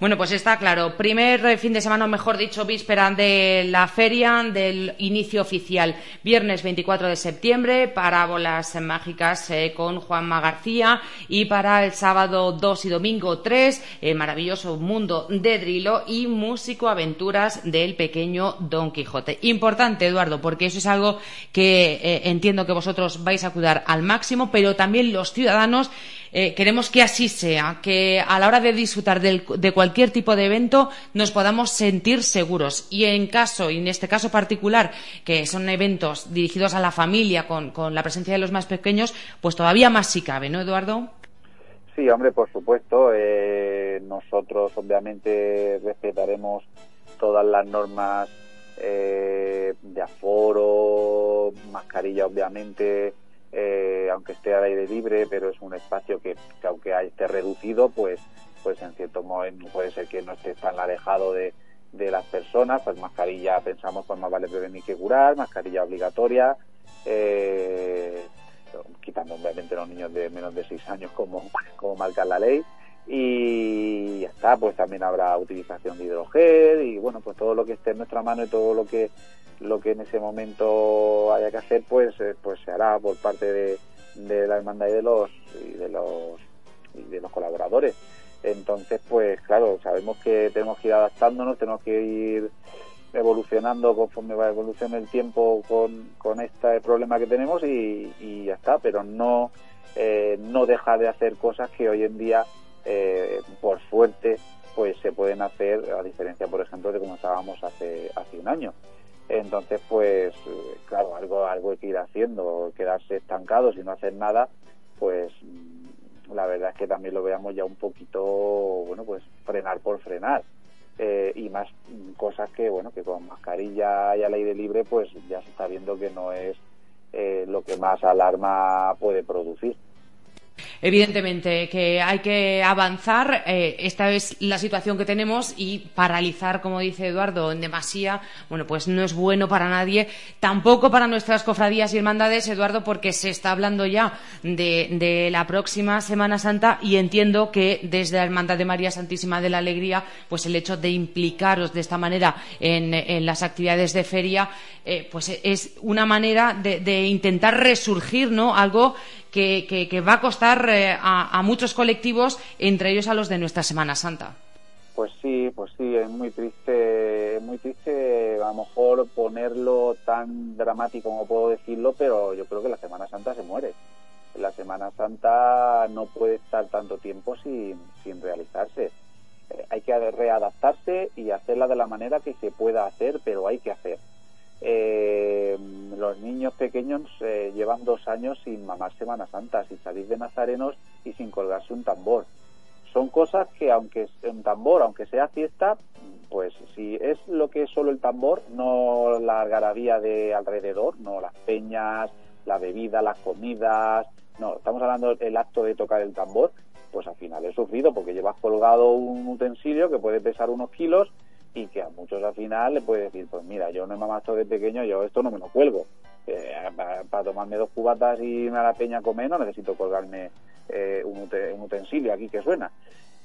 Bueno, pues está claro. Primer eh, fin de semana, o mejor dicho, víspera de la feria, del inicio oficial. Viernes 24 de septiembre, parábolas mágicas eh, con Juanma García. Y para el sábado 2 y domingo 3, el maravilloso mundo de Drilo y músico aventuras del pequeño Don Quijote. Importante, Eduardo, porque eso es algo que eh, entiendo que vosotros vais a cuidar al máximo, pero también los ciudadanos eh, queremos que así sea, que a la hora de disfrutar del- de cualquier tipo de evento nos podamos sentir seguros. Y en caso, y en este caso particular, que son eventos dirigidos a la familia con, la presencia de los más pequeños, pues todavía más si cabe, ¿no, Eduardo? Sí, hombre, por supuesto. eh, nosotros, obviamente, respetaremos todas las normas eh, de aforo, mascarilla, obviamente, eh, aunque esté al aire libre, pero es un espacio que, que aunque esté reducido, pues, pues en cierto modo puede ser que no esté tan alejado de, de las personas. Pues mascarilla, pensamos, pues más vale prevenir que curar, mascarilla obligatoria. Eh, quitando obviamente los niños de menos de 6 años como, como marca la ley y ya está, pues también habrá utilización de hidrogel y bueno, pues todo lo que esté en nuestra mano y todo lo que lo que en ese momento haya que hacer pues eh, pues se hará por parte de, de la hermandad y de los y de los y de los colaboradores. Entonces, pues claro, sabemos que tenemos que ir adaptándonos, tenemos que ir evolucionando conforme va evolucionando el tiempo con, con este problema que tenemos y, y ya está, pero no, eh, no deja de hacer cosas que hoy en día, eh, por suerte, pues se pueden hacer, a diferencia, por ejemplo, de como estábamos hace, hace un año. Entonces, pues, eh, claro, algo, algo hay que ir haciendo, quedarse estancados y no hacer nada, pues mm, la verdad es que también lo veamos ya un poquito, bueno, pues frenar por frenar. Eh, y más cosas que, bueno, que con mascarilla y al aire libre, pues ya se está viendo que no es eh, lo que más alarma puede producir. Evidentemente que hay que avanzar. eh, esta es la situación que tenemos y paralizar, como dice Eduardo, en demasía, bueno, pues no es bueno para nadie, tampoco para nuestras cofradías y hermandades, Eduardo, porque se está hablando ya de, la próxima Semana Santa y entiendo que desde la Hermandad de María Santísima de la Alegría, pues el hecho de implicaros de esta manera en, en las actividades de feria, eh, pues es una manera de, de intentar resurgir, ¿no? Algo que, que- va a costar eh, a, a muchos colectivos, entre ellos a los de nuestra Semana Santa. Pues sí, pues sí, es muy triste, muy triste a lo mejor ponerlo tan dramático como puedo decirlo, pero yo creo que la Semana Santa se muere. La Semana Santa no puede estar tanto tiempo sin, sin realizarse. Eh, hay que readaptarse y hacerla de la manera que se pueda hacer, pero hay que hacer. Eh, los niños pequeños eh, llevan dos años sin mamar Semana Santa, sin salir de nazarenos y sin colgarse un tambor. Son cosas que aunque un tambor, aunque sea fiesta, pues si es lo que es solo el tambor, no la algarabía de alrededor, no las peñas, la bebida, las comidas, no, estamos hablando del acto de tocar el tambor, pues al final es sufrido porque llevas colgado un utensilio que puede pesar unos kilos y que a muchos al final le puede decir, pues mira, yo no he mamado de pequeño, yo esto no me lo cuelgo. Eh, para, tomarme dos cubatas y irme a la peña a comer no necesito colgarme eh, un, un utensilio aquí que suena.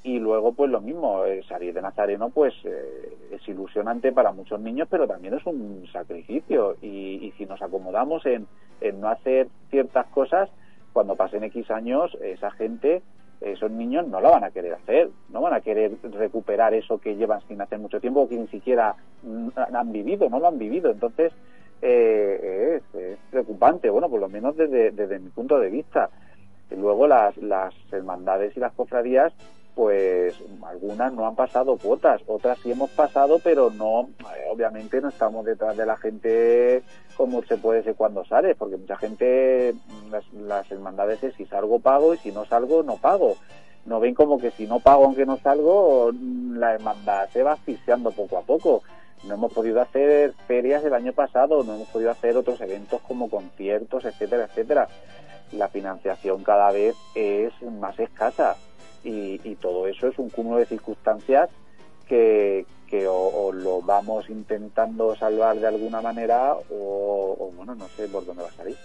Y luego, pues lo mismo, eh, salir de Nazareno, pues eh, es ilusionante para muchos niños, pero también es un sacrificio. Y, y si nos acomodamos en, en no hacer ciertas cosas, cuando pasen X años, esa gente, esos niños no la van a querer hacer, no van a querer recuperar eso que llevan sin hacer mucho tiempo o que ni siquiera mm, han vivido, no lo han vivido. Entonces, eh, es, es preocupante, bueno, por lo menos desde, desde mi punto de vista. Y luego las, las hermandades y las cofradías, pues algunas no han pasado cuotas, otras sí hemos pasado, pero no, eh, obviamente no estamos detrás de la gente como se puede ser cuando sale, porque mucha gente, mm, las, hermandades es si salgo pago y si no salgo no pago. No ven como que si no pago aunque no salgo, mm, la hermandad se va asfixiando poco a poco. No hemos podido hacer ferias el año pasado, no hemos podido hacer otros eventos como conciertos, etcétera, etcétera. La financiación cada vez es más escasa y todo eso es un cúmulo de circunstancias que, que o, o lo vamos intentando salvar de alguna manera o, o, bueno, no sé por dónde va a salir.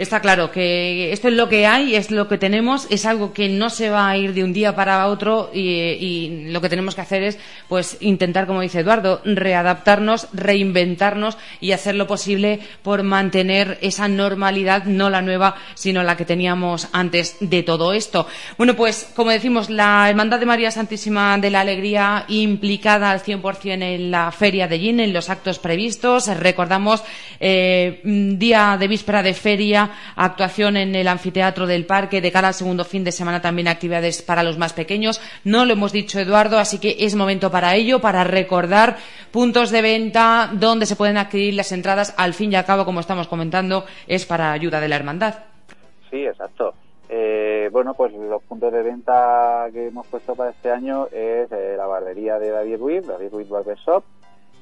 Está claro que esto es lo que hay, es lo que tenemos, es algo que no se va a ir de un día para otro y, lo que tenemos que hacer es, pues, intentar, como dice Eduardo, readaptarnos, reinventarnos y hacer lo posible por mantener esa normalidad, no la nueva, sino la que teníamos antes de todo esto. Bueno, pues, como decimos, la Hermandad de María Santísima de la Alegría implicada al 100% en la Feria de Gin, en los actos previstos. Recordamos eh, día de víspera de feria, actuación en el anfiteatro del parque, de cara al segundo fin de semana también actividades para los más pequeños. No lo hemos dicho, Eduardo, así que es momento para ello, para recordar puntos de venta donde se pueden adquirir las entradas. Al fin y al cabo, como estamos comentando, es para ayuda de la hermandad. Sí, exacto. Eh, bueno, pues los puntos de venta que hemos puesto para este año es eh, la barbería de David Ruiz, David Ruiz Barber Shop,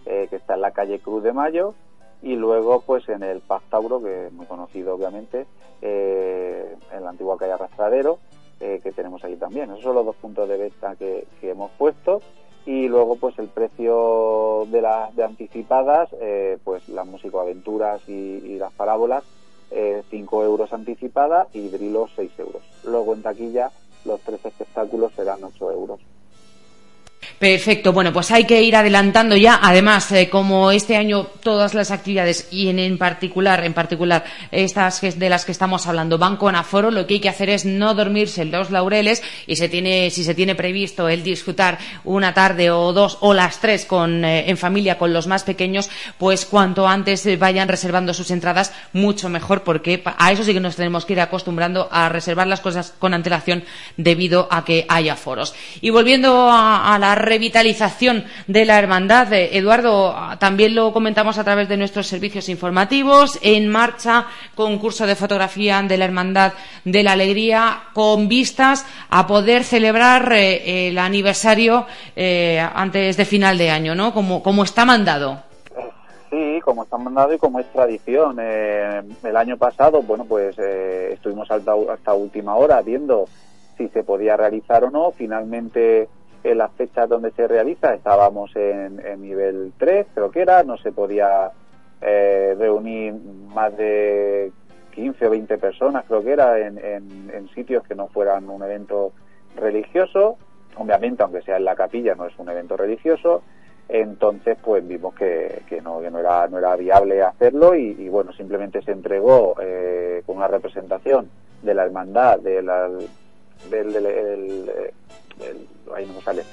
eh, que está en la calle Cruz de Mayo, y luego pues en el Paz Tauro, que es muy conocido obviamente, eh, en la antigua calle Arrastradero, eh, que tenemos ahí también. Esos son los dos puntos de venta que, hemos puesto. Y luego pues el precio de las de anticipadas, eh, pues las musicoaventuras y, y las parábolas, eh, 5 euros anticipada y Drilo 6 euros. Luego en taquilla los tres espectáculos serán 8 euros. Perfecto, bueno, pues hay que ir adelantando ya. Además, eh, como este año todas las actividades y en, en, particular, en particular estas de las que estamos hablando van con aforo, lo que hay que hacer es no dormirse en los laureles y se tiene, si se tiene previsto el disfrutar una tarde o dos o las tres con, eh, en familia con los más pequeños, pues cuanto antes eh, vayan reservando sus entradas, mucho mejor, porque a eso sí que nos tenemos que ir acostumbrando a reservar las cosas con antelación debido a que hay aforos. Y volviendo a la revitalización de la hermandad, eh, Eduardo, ah, también lo comentamos a través de nuestros servicios informativos, en marcha concurso de fotografía de la hermandad de la alegría con vistas a poder celebrar eh, el aniversario eh, antes de final de año, ¿no? Como, como está mandado. Sí, como está mandado y como es tradición. El año pasado, bueno, pues estuvimos hasta, hasta última hora viendo si se podía realizar o no. Finalmente, en las fechas donde se realiza, estábamos en, nivel 3, creo que era, no se podía eh, reunir más de 15 o 20 personas, creo que era, en, en- en sitios que no fueran un evento religioso. Obviamente, aunque sea en la capilla, no es un evento religioso entonces pues vimos que, que no que no era no era viable hacerlo y, bueno simplemente se entregó eh, con una representación de la hermandad del, del, del- del- ahí no me sale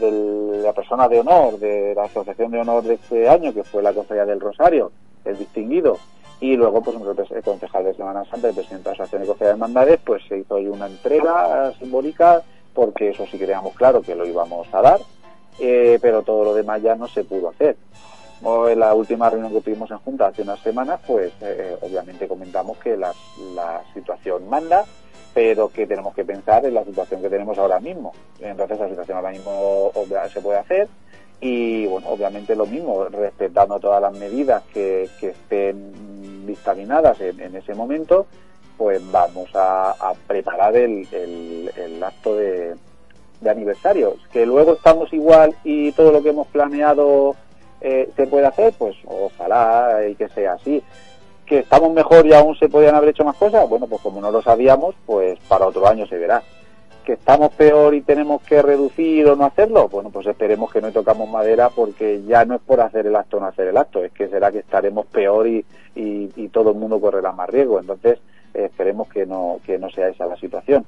de la persona de honor de la asociación de honor de este año que fue la cofradía del Rosario el distinguido y luego pues el concejal de Semana Santa el presidente de la asociación de cofradía de hermandades pues se hizo ahí una entrega simbólica porque eso sí que claro que lo íbamos a dar eh, pero todo lo demás ya no se pudo hacer. En la última reunión que tuvimos en Junta hace unas semanas, pues eh, obviamente comentamos que la, la situación manda, pero que tenemos que pensar en la situación que tenemos ahora mismo. Entonces la situación ahora mismo se puede hacer y bueno, obviamente lo mismo, respetando todas las medidas que, que estén dictaminadas en, en ese momento, pues vamos a, preparar el acto de, de aniversario. Que luego estamos igual y todo lo que hemos planeado eh, se puede hacer, pues ojalá y que sea así. Que estamos mejor y aún se podían haber hecho más cosas, bueno, pues como no lo sabíamos, pues para otro año se verá. Que estamos peor y tenemos que reducir o no hacerlo, bueno, pues esperemos que no tocamos madera porque ya no es por hacer el acto o no hacer el acto, es que será que estaremos peor y, y, todo el mundo correrá más riesgo. Entonces, esperemos que no, que no sea esa la situación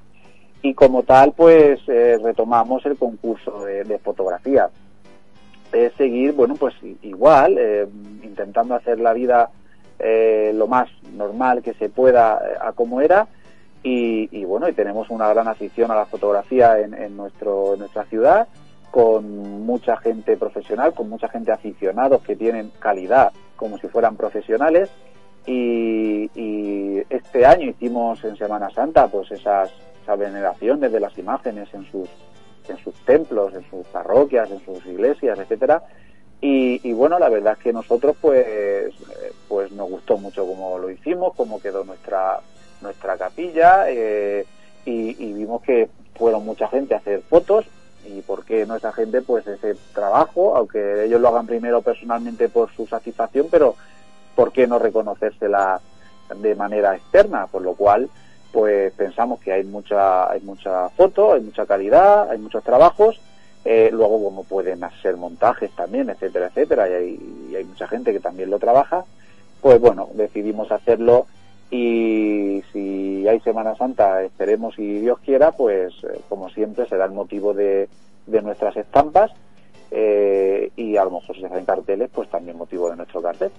y como tal pues eh, retomamos el concurso de, fotografía es seguir bueno pues igual eh, intentando hacer la vida eh, lo más normal que se pueda eh, a como era y, y, bueno y tenemos una gran afición a la fotografía en, en nuestro en nuestra ciudad con mucha gente profesional con mucha gente aficionados que tienen calidad como si fueran profesionales y, y este año hicimos en Semana Santa pues esas, esas veneraciones de las imágenes en sus en sus templos, en sus parroquias, en sus iglesias, etcétera. Y, y bueno, la verdad es que nosotros pues eh, pues nos gustó mucho cómo lo hicimos, cómo quedó nuestra nuestra capilla eh, y, vimos que fueron mucha gente a hacer fotos y por qué no esa gente pues ese trabajo, aunque ellos lo hagan primero personalmente por su satisfacción, pero por qué no reconocérsela de manera externa, por lo cual pues pensamos que hay mucha hay mucha foto, hay mucha calidad, hay muchos trabajos, eh, luego como pueden hacer montajes también, etcétera, etcétera, y hay, y hay mucha gente que también lo trabaja, pues bueno, decidimos hacerlo y si hay Semana Santa, esperemos y Dios quiera, pues eh, como siempre será el motivo de, de nuestras estampas eh, y a lo mejor si se hacen carteles, pues también motivo de nuestro cartel.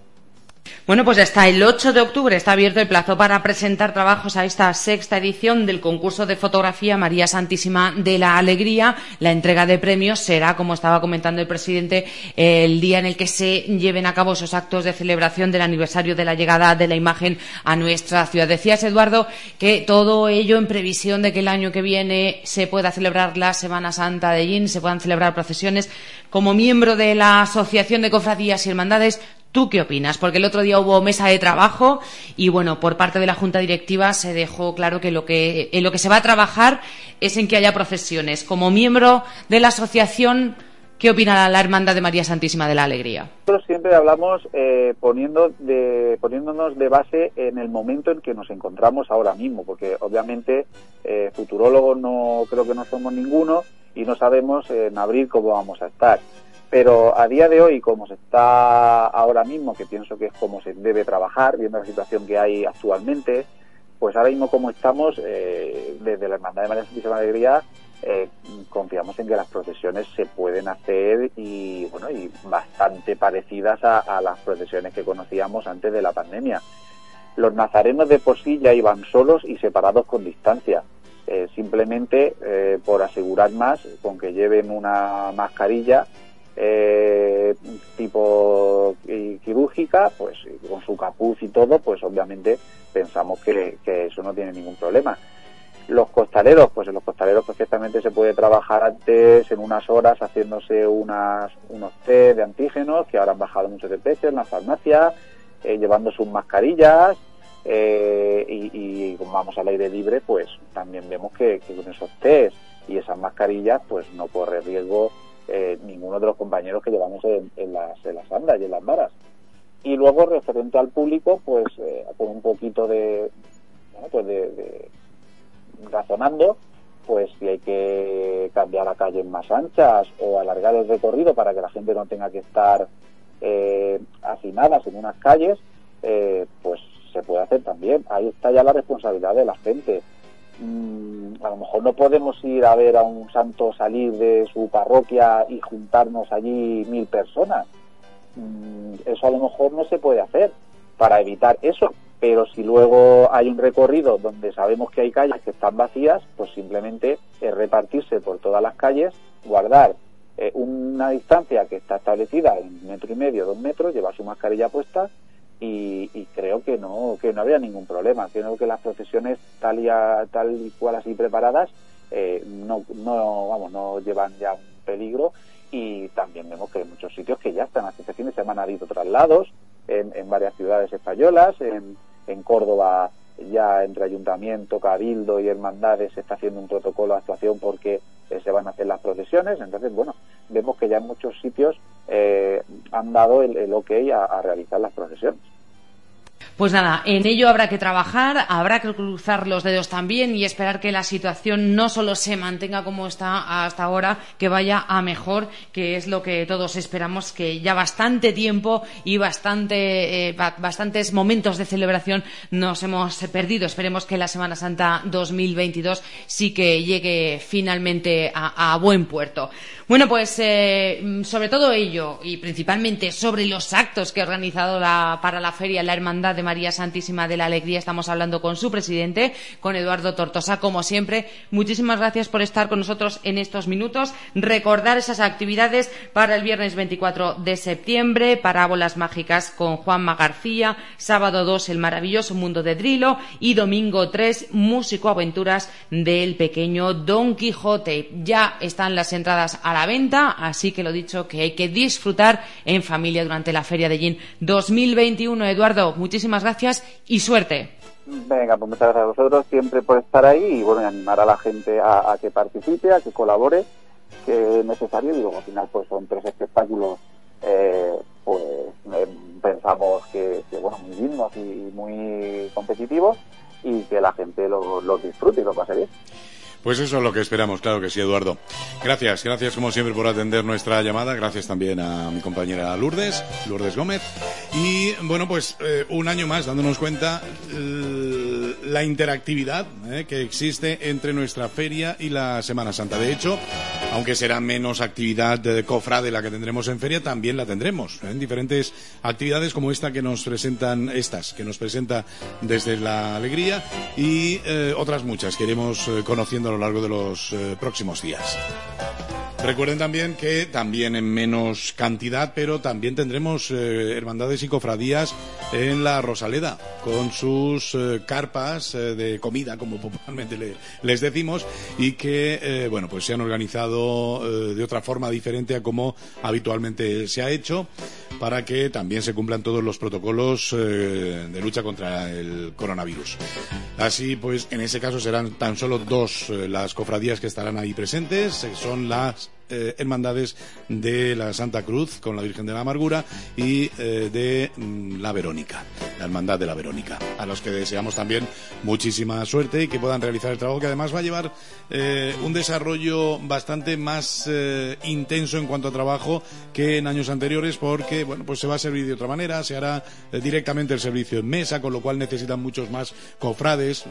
Bueno, pues hasta el 8 de octubre está abierto el plazo para presentar trabajos a esta sexta edición del concurso de fotografía María Santísima de la Alegría. La entrega de premios será, como estaba comentando el presidente, el día en el que se lleven a cabo esos actos de celebración del aniversario de la llegada de la imagen a nuestra ciudad. Decías, Eduardo, que todo ello en previsión de que el año que viene se pueda celebrar la Semana Santa de Yin, se puedan celebrar procesiones. Como miembro de la Asociación de Cofradías y Hermandades, ¿Tú qué opinas? Porque el otro día hubo mesa de trabajo y, bueno, por parte de la Junta Directiva se dejó claro que, lo que en lo que se va a trabajar es en que haya procesiones. Como miembro de la asociación, ¿qué opina la Hermandad de María Santísima de la Alegría? Nosotros siempre hablamos eh, poniendo de, poniéndonos de base en el momento en que nos encontramos ahora mismo, porque obviamente eh, futurólogos no creo que no somos ninguno y no sabemos en abril cómo vamos a estar pero a día de hoy, como se está ahora mismo, que pienso que es como se debe trabajar, viendo la situación que hay actualmente, pues ahora mismo como estamos, eh, desde la Hermandad de María Santísima Alegría, eh, confiamos en que las procesiones se pueden hacer y, bueno, y bastante parecidas a, las procesiones que conocíamos antes de la pandemia. Los nazarenos de por sí ya iban solos y separados con distancia. Eh, simplemente por asegurar más con que lleven una mascarilla eh, tipo quirúrgica, pues con su capuz y todo, pues obviamente pensamos que, eso no tiene ningún problema. Los costaleros, pues en los costaleros perfectamente se puede trabajar antes en unas horas haciéndose unas, unos test de antígenos que ahora han bajado mucho de precio en la farmacia, eh, llevando sus mascarillas eh, y, como vamos al aire libre, pues también vemos que, que con esos test y esas mascarillas, pues no corre riesgo eh, ninguno de los compañeros que llevamos en, las, en las andas y en las varas. Y luego, referente al público, pues eh, con un poquito de, pues de, razonando, pues si hay que cambiar a calles más anchas o alargar el recorrido para que la gente no tenga que estar eh, hacinadas en unas calles, eh, pues se puede hacer también. Ahí está ya la responsabilidad de la gente. Mm, a lo mejor no podemos ir a ver a un santo salir de su parroquia y juntarnos allí mil personas. Mm, eso a lo mejor no se puede hacer para evitar eso. Pero si luego hay un recorrido donde sabemos que hay calles que están vacías, pues simplemente es repartirse por todas las calles, guardar eh, una distancia que está establecida en metro y medio, dos metros, llevar su mascarilla puesta y, creo que no que no había ningún problema. Creo que las procesiones tal y tal y cual así preparadas eh, no no vamos no llevan ya un peligro. Y también vemos que hay muchos sitios que ya están hace este fin de semana ha habido traslados en, varias ciudades españolas en Córdoba ya entre ayuntamiento, cabildo y hermandades se está haciendo un protocolo de actuación porque eh, se van a hacer las procesiones. Entonces, bueno, vemos que ya en muchos sitios eh, han dado el, el ok a realizar las procesiones. Pues nada, en ello habrá que trabajar, habrá que cruzar los dedos también y esperar que la situación no solo se mantenga como está hasta ahora, que vaya a mejor, que es lo que todos esperamos, que ya bastante tiempo y eh, bastantes momentos de celebración nos hemos perdido. Esperemos que la Semana Santa 2022 sí que llegue finalmente a, buen puerto. Bueno, pues eh, sobre todo ello y principalmente sobre los actos que ha organizado para la feria la Hermandad de María Santísima de la Alegría. Estamos hablando con su presidente, con Eduardo Tortosa, como siempre. Muchísimas gracias por estar con nosotros en estos minutos. Recordar esas actividades para el viernes 24 de septiembre, parábolas mágicas con Juanma García, sábado 2 el maravilloso mundo de Drilo y domingo 3 músico aventuras del pequeño Don Quijote. Ya están las entradas a la venta, así que lo dicho que hay que disfrutar en familia durante la Feria de Gin 2021. Eduardo, muchísimas gracias y suerte. Venga, pues muchas gracias a vosotros siempre por estar ahí y bueno, animar a la gente a, que participe, a que colabore, que es necesario y luego al final pues son tres espectáculos eh, pues eh, pensamos que, que, bueno, muy dignos y muy competitivos y que la gente los lo disfrute y lo pase bien. Pues eso es lo que esperamos, claro que sí, Eduardo. Gracias, gracias como siempre por atender nuestra llamada. Gracias también a mi compañera Lourdes, Lourdes Gómez. Y bueno, pues eh, un año más dándonos cuenta eh, la interactividad eh, que existe entre nuestra feria y la Semana Santa. De hecho, aunque será menos actividad de cofrade la que tendremos en feria, también la tendremos en diferentes actividades como esta que nos presentan, estas que nos presenta desde la alegría y otras muchas que iremos conociendo a lo largo de los próximos días. Recuerden también que también en menos cantidad, pero también tendremos eh, hermandades y cofradías en la Rosaleda, con sus eh, carpas eh, de comida, como popularmente le, les decimos, y que, bueno, pues se han organizado de otra forma diferente a como habitualmente se ha hecho, para que también se cumplan todos los protocolos de lucha contra el coronavirus. Así, pues, en ese caso serán tan solo dos las cofradías que estarán ahí presentes, son las eh, hermandades de la Santa Cruz con la Virgen de la Amargura y eh, de mm, la Verónica, la Hermandad de la Verónica, a los que deseamos también muchísima suerte y que puedan realizar el trabajo que además va a llevar eh, un desarrollo bastante más intenso en cuanto a trabajo que en años anteriores porque bueno pues se va a servir de otra manera, se hará directamente el servicio en mesa, con lo cual necesitan muchos más cofrades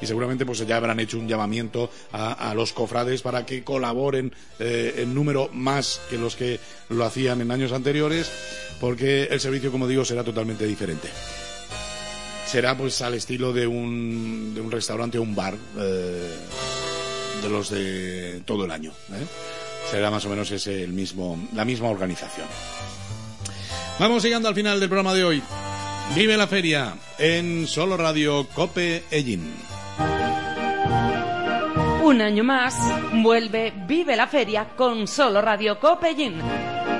y seguramente pues ya habrán hecho un llamamiento a, los cofrades para que colaboren en número más que los que lo hacían en años anteriores, porque el servicio, como digo, será totalmente diferente. Será pues al estilo de un, de un restaurante o un bar eh, de los de todo el año. ¿eh? Será más o menos ese el mismo, la misma organización. Vamos llegando al final del programa de hoy. Vive la feria en Solo Radio Cope Ellín. Un año más, vuelve Vive la Feria con Solo Radio Copellín.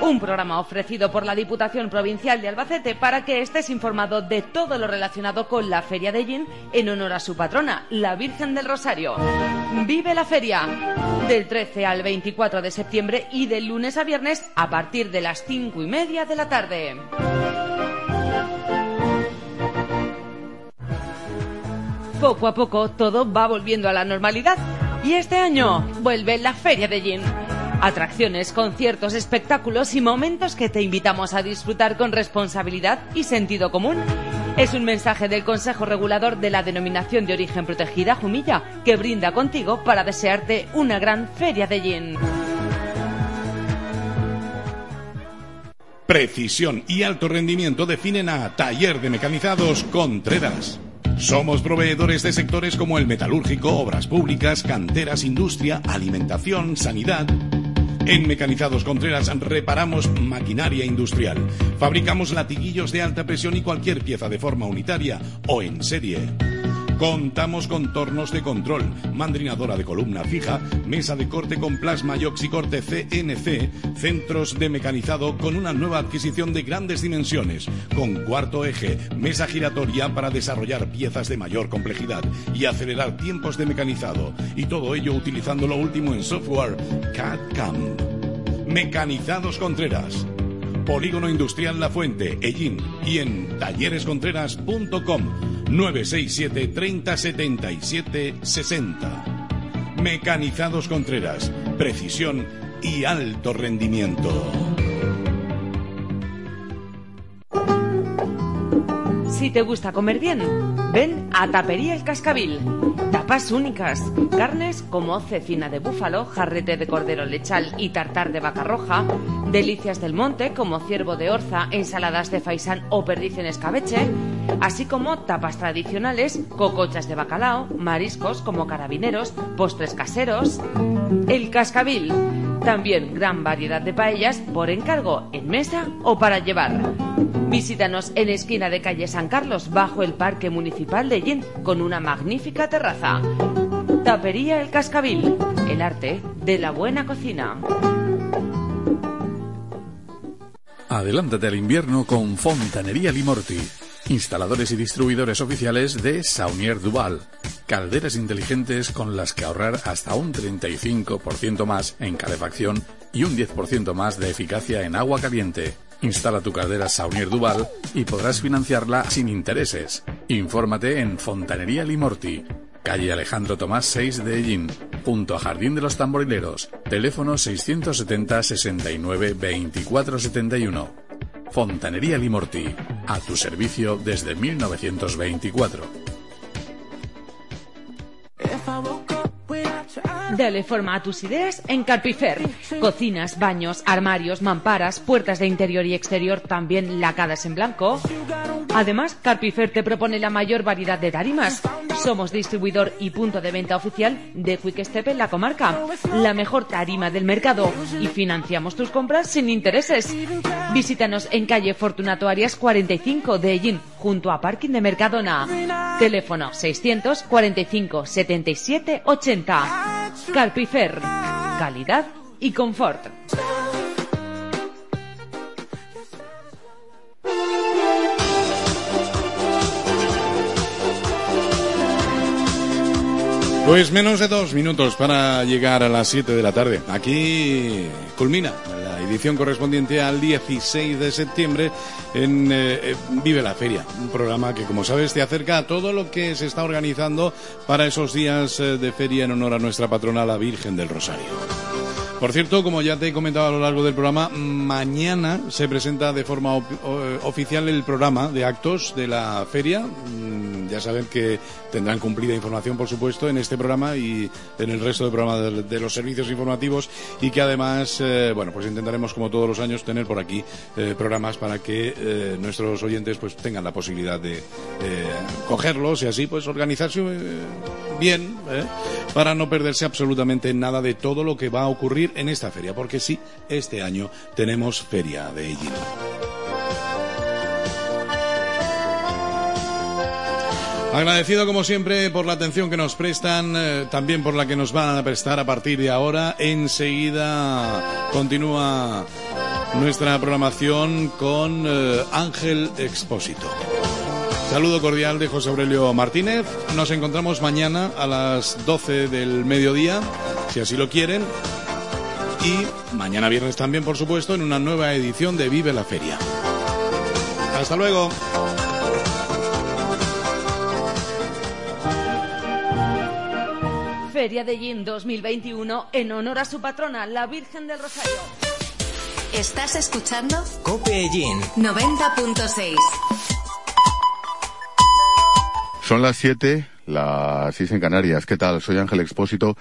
Un programa ofrecido por la Diputación Provincial de Albacete para que estés informado de todo lo relacionado con la Feria de Yin en honor a su patrona, la Virgen del Rosario. Vive la Feria del 13 al 24 de septiembre y del lunes a viernes a partir de las 5 y media de la tarde. Poco a poco todo va volviendo a la normalidad y este año vuelve la Feria de Gin. Atracciones, conciertos, espectáculos y momentos que te invitamos a disfrutar con responsabilidad y sentido común. Es un mensaje del Consejo Regulador de la Denominación de Origen Protegida Jumilla que brinda contigo para desearte una gran Feria de Gin. Precisión y alto rendimiento definen a Taller de Mecanizados Contreras. Somos proveedores de sectores como el metalúrgico, obras públicas, canteras, industria, alimentación, sanidad. En Mecanizados Contreras reparamos maquinaria industrial. Fabricamos latiguillos de alta presión y cualquier pieza de forma unitaria o en serie. Contamos con tornos de control, mandrinadora de columna fija, mesa de corte con plasma y oxicorte CNC, centros de mecanizado con una nueva adquisición de grandes dimensiones, con cuarto eje, mesa giratoria para desarrollar piezas de mayor complejidad y acelerar tiempos de mecanizado, y todo ello utilizando lo último en software CAD-CAM. Mecanizados Contreras. Polígono Industrial La Fuente, Ellín y en tallerescontreras.com 967 30 77 60. Mecanizados Contreras, precisión y alto rendimiento. Si te gusta comer bien, ven a Tapería El Cascabil. Tapas únicas, carnes como cecina de búfalo, jarrete de cordero lechal y tartar de vaca roja, delicias del monte como ciervo de orza, ensaladas de faisán o perdiz en escabeche, así como tapas tradicionales, cocochas de bacalao, mariscos como carabineros, postres caseros. El Cascabil. También gran variedad de paellas por encargo, en mesa o para llevar. Visítanos en esquina de calle San Carlos, bajo el Parque Municipal de Yen, con una magnífica terraza. Tapería El Cascabil, el arte de la buena cocina. Adelántate al invierno con Fontanería Limorti. Instaladores y distribuidores oficiales de Saunier Duval. Calderas inteligentes con las que ahorrar hasta un 35% más en calefacción y un 10% más de eficacia en agua caliente Instala tu caldera Saunier Duval y podrás financiarla sin intereses. Infórmate en Fontanería Limorti, calle Alejandro Tomás 6 de Ellín, junto a Jardín de los Tamborileros. Teléfono 670 69 24 71. Fontanería Limorti, a tu servicio desde 1924. Dale forma a tus ideas en Carpifer. Cocinas, baños, armarios, mamparas, puertas de interior y exterior también lacadas en blanco. Además, Carpifer te propone la mayor variedad de tarimas. Somos distribuidor y punto de venta oficial de Quick Step en la comarca. La mejor tarima del mercado y financiamos tus compras sin intereses. Visítanos en calle Fortunato Arias 45 de Ellín, junto a Parking de Mercadona. Teléfono 645 77 80. Carpifer. Calidad y confort. Pues menos de dos minutos para llegar a las 7 de la tarde. Aquí culmina la edición correspondiente al 16 de septiembre en eh, eh, Vive la Feria, un programa que como sabes te acerca a todo lo que se está organizando para esos días eh, de feria en honor a nuestra patrona la Virgen del Rosario. Por cierto, como ya te he comentado a lo largo del programa, mañana se presenta de forma oficial el programa de actos de la feria. Ya saben que tendrán cumplida información, por supuesto, en este programa y en el resto del programa de, los servicios informativos y que además, eh, bueno, pues intentaremos como todos los años tener por aquí eh, programas para que eh, nuestros oyentes pues tengan la posibilidad de cogerlos y así pues organizarse bien para no perderse absolutamente nada de todo lo que va a ocurrir en esta feria, porque sí, este año tenemos feria de Egipto. Agradecido como siempre por la atención que nos prestan, eh, también por la que nos van a prestar a partir de ahora. Enseguida continúa nuestra programación con eh, Ángel Expósito. Saludo cordial de José Aurelio Martínez. Nos encontramos mañana a las 12 del mediodía, si así lo quieren. Y mañana viernes también, por supuesto, en una nueva edición de Vive la Feria. Hasta luego. Feria de Gin 2021 en honor a su patrona, la Virgen del Rosario. ¿Estás escuchando? Cope Gin 90.6. Son las 7, las 6 en Canarias. ¿Qué tal? Soy Ángel Expósito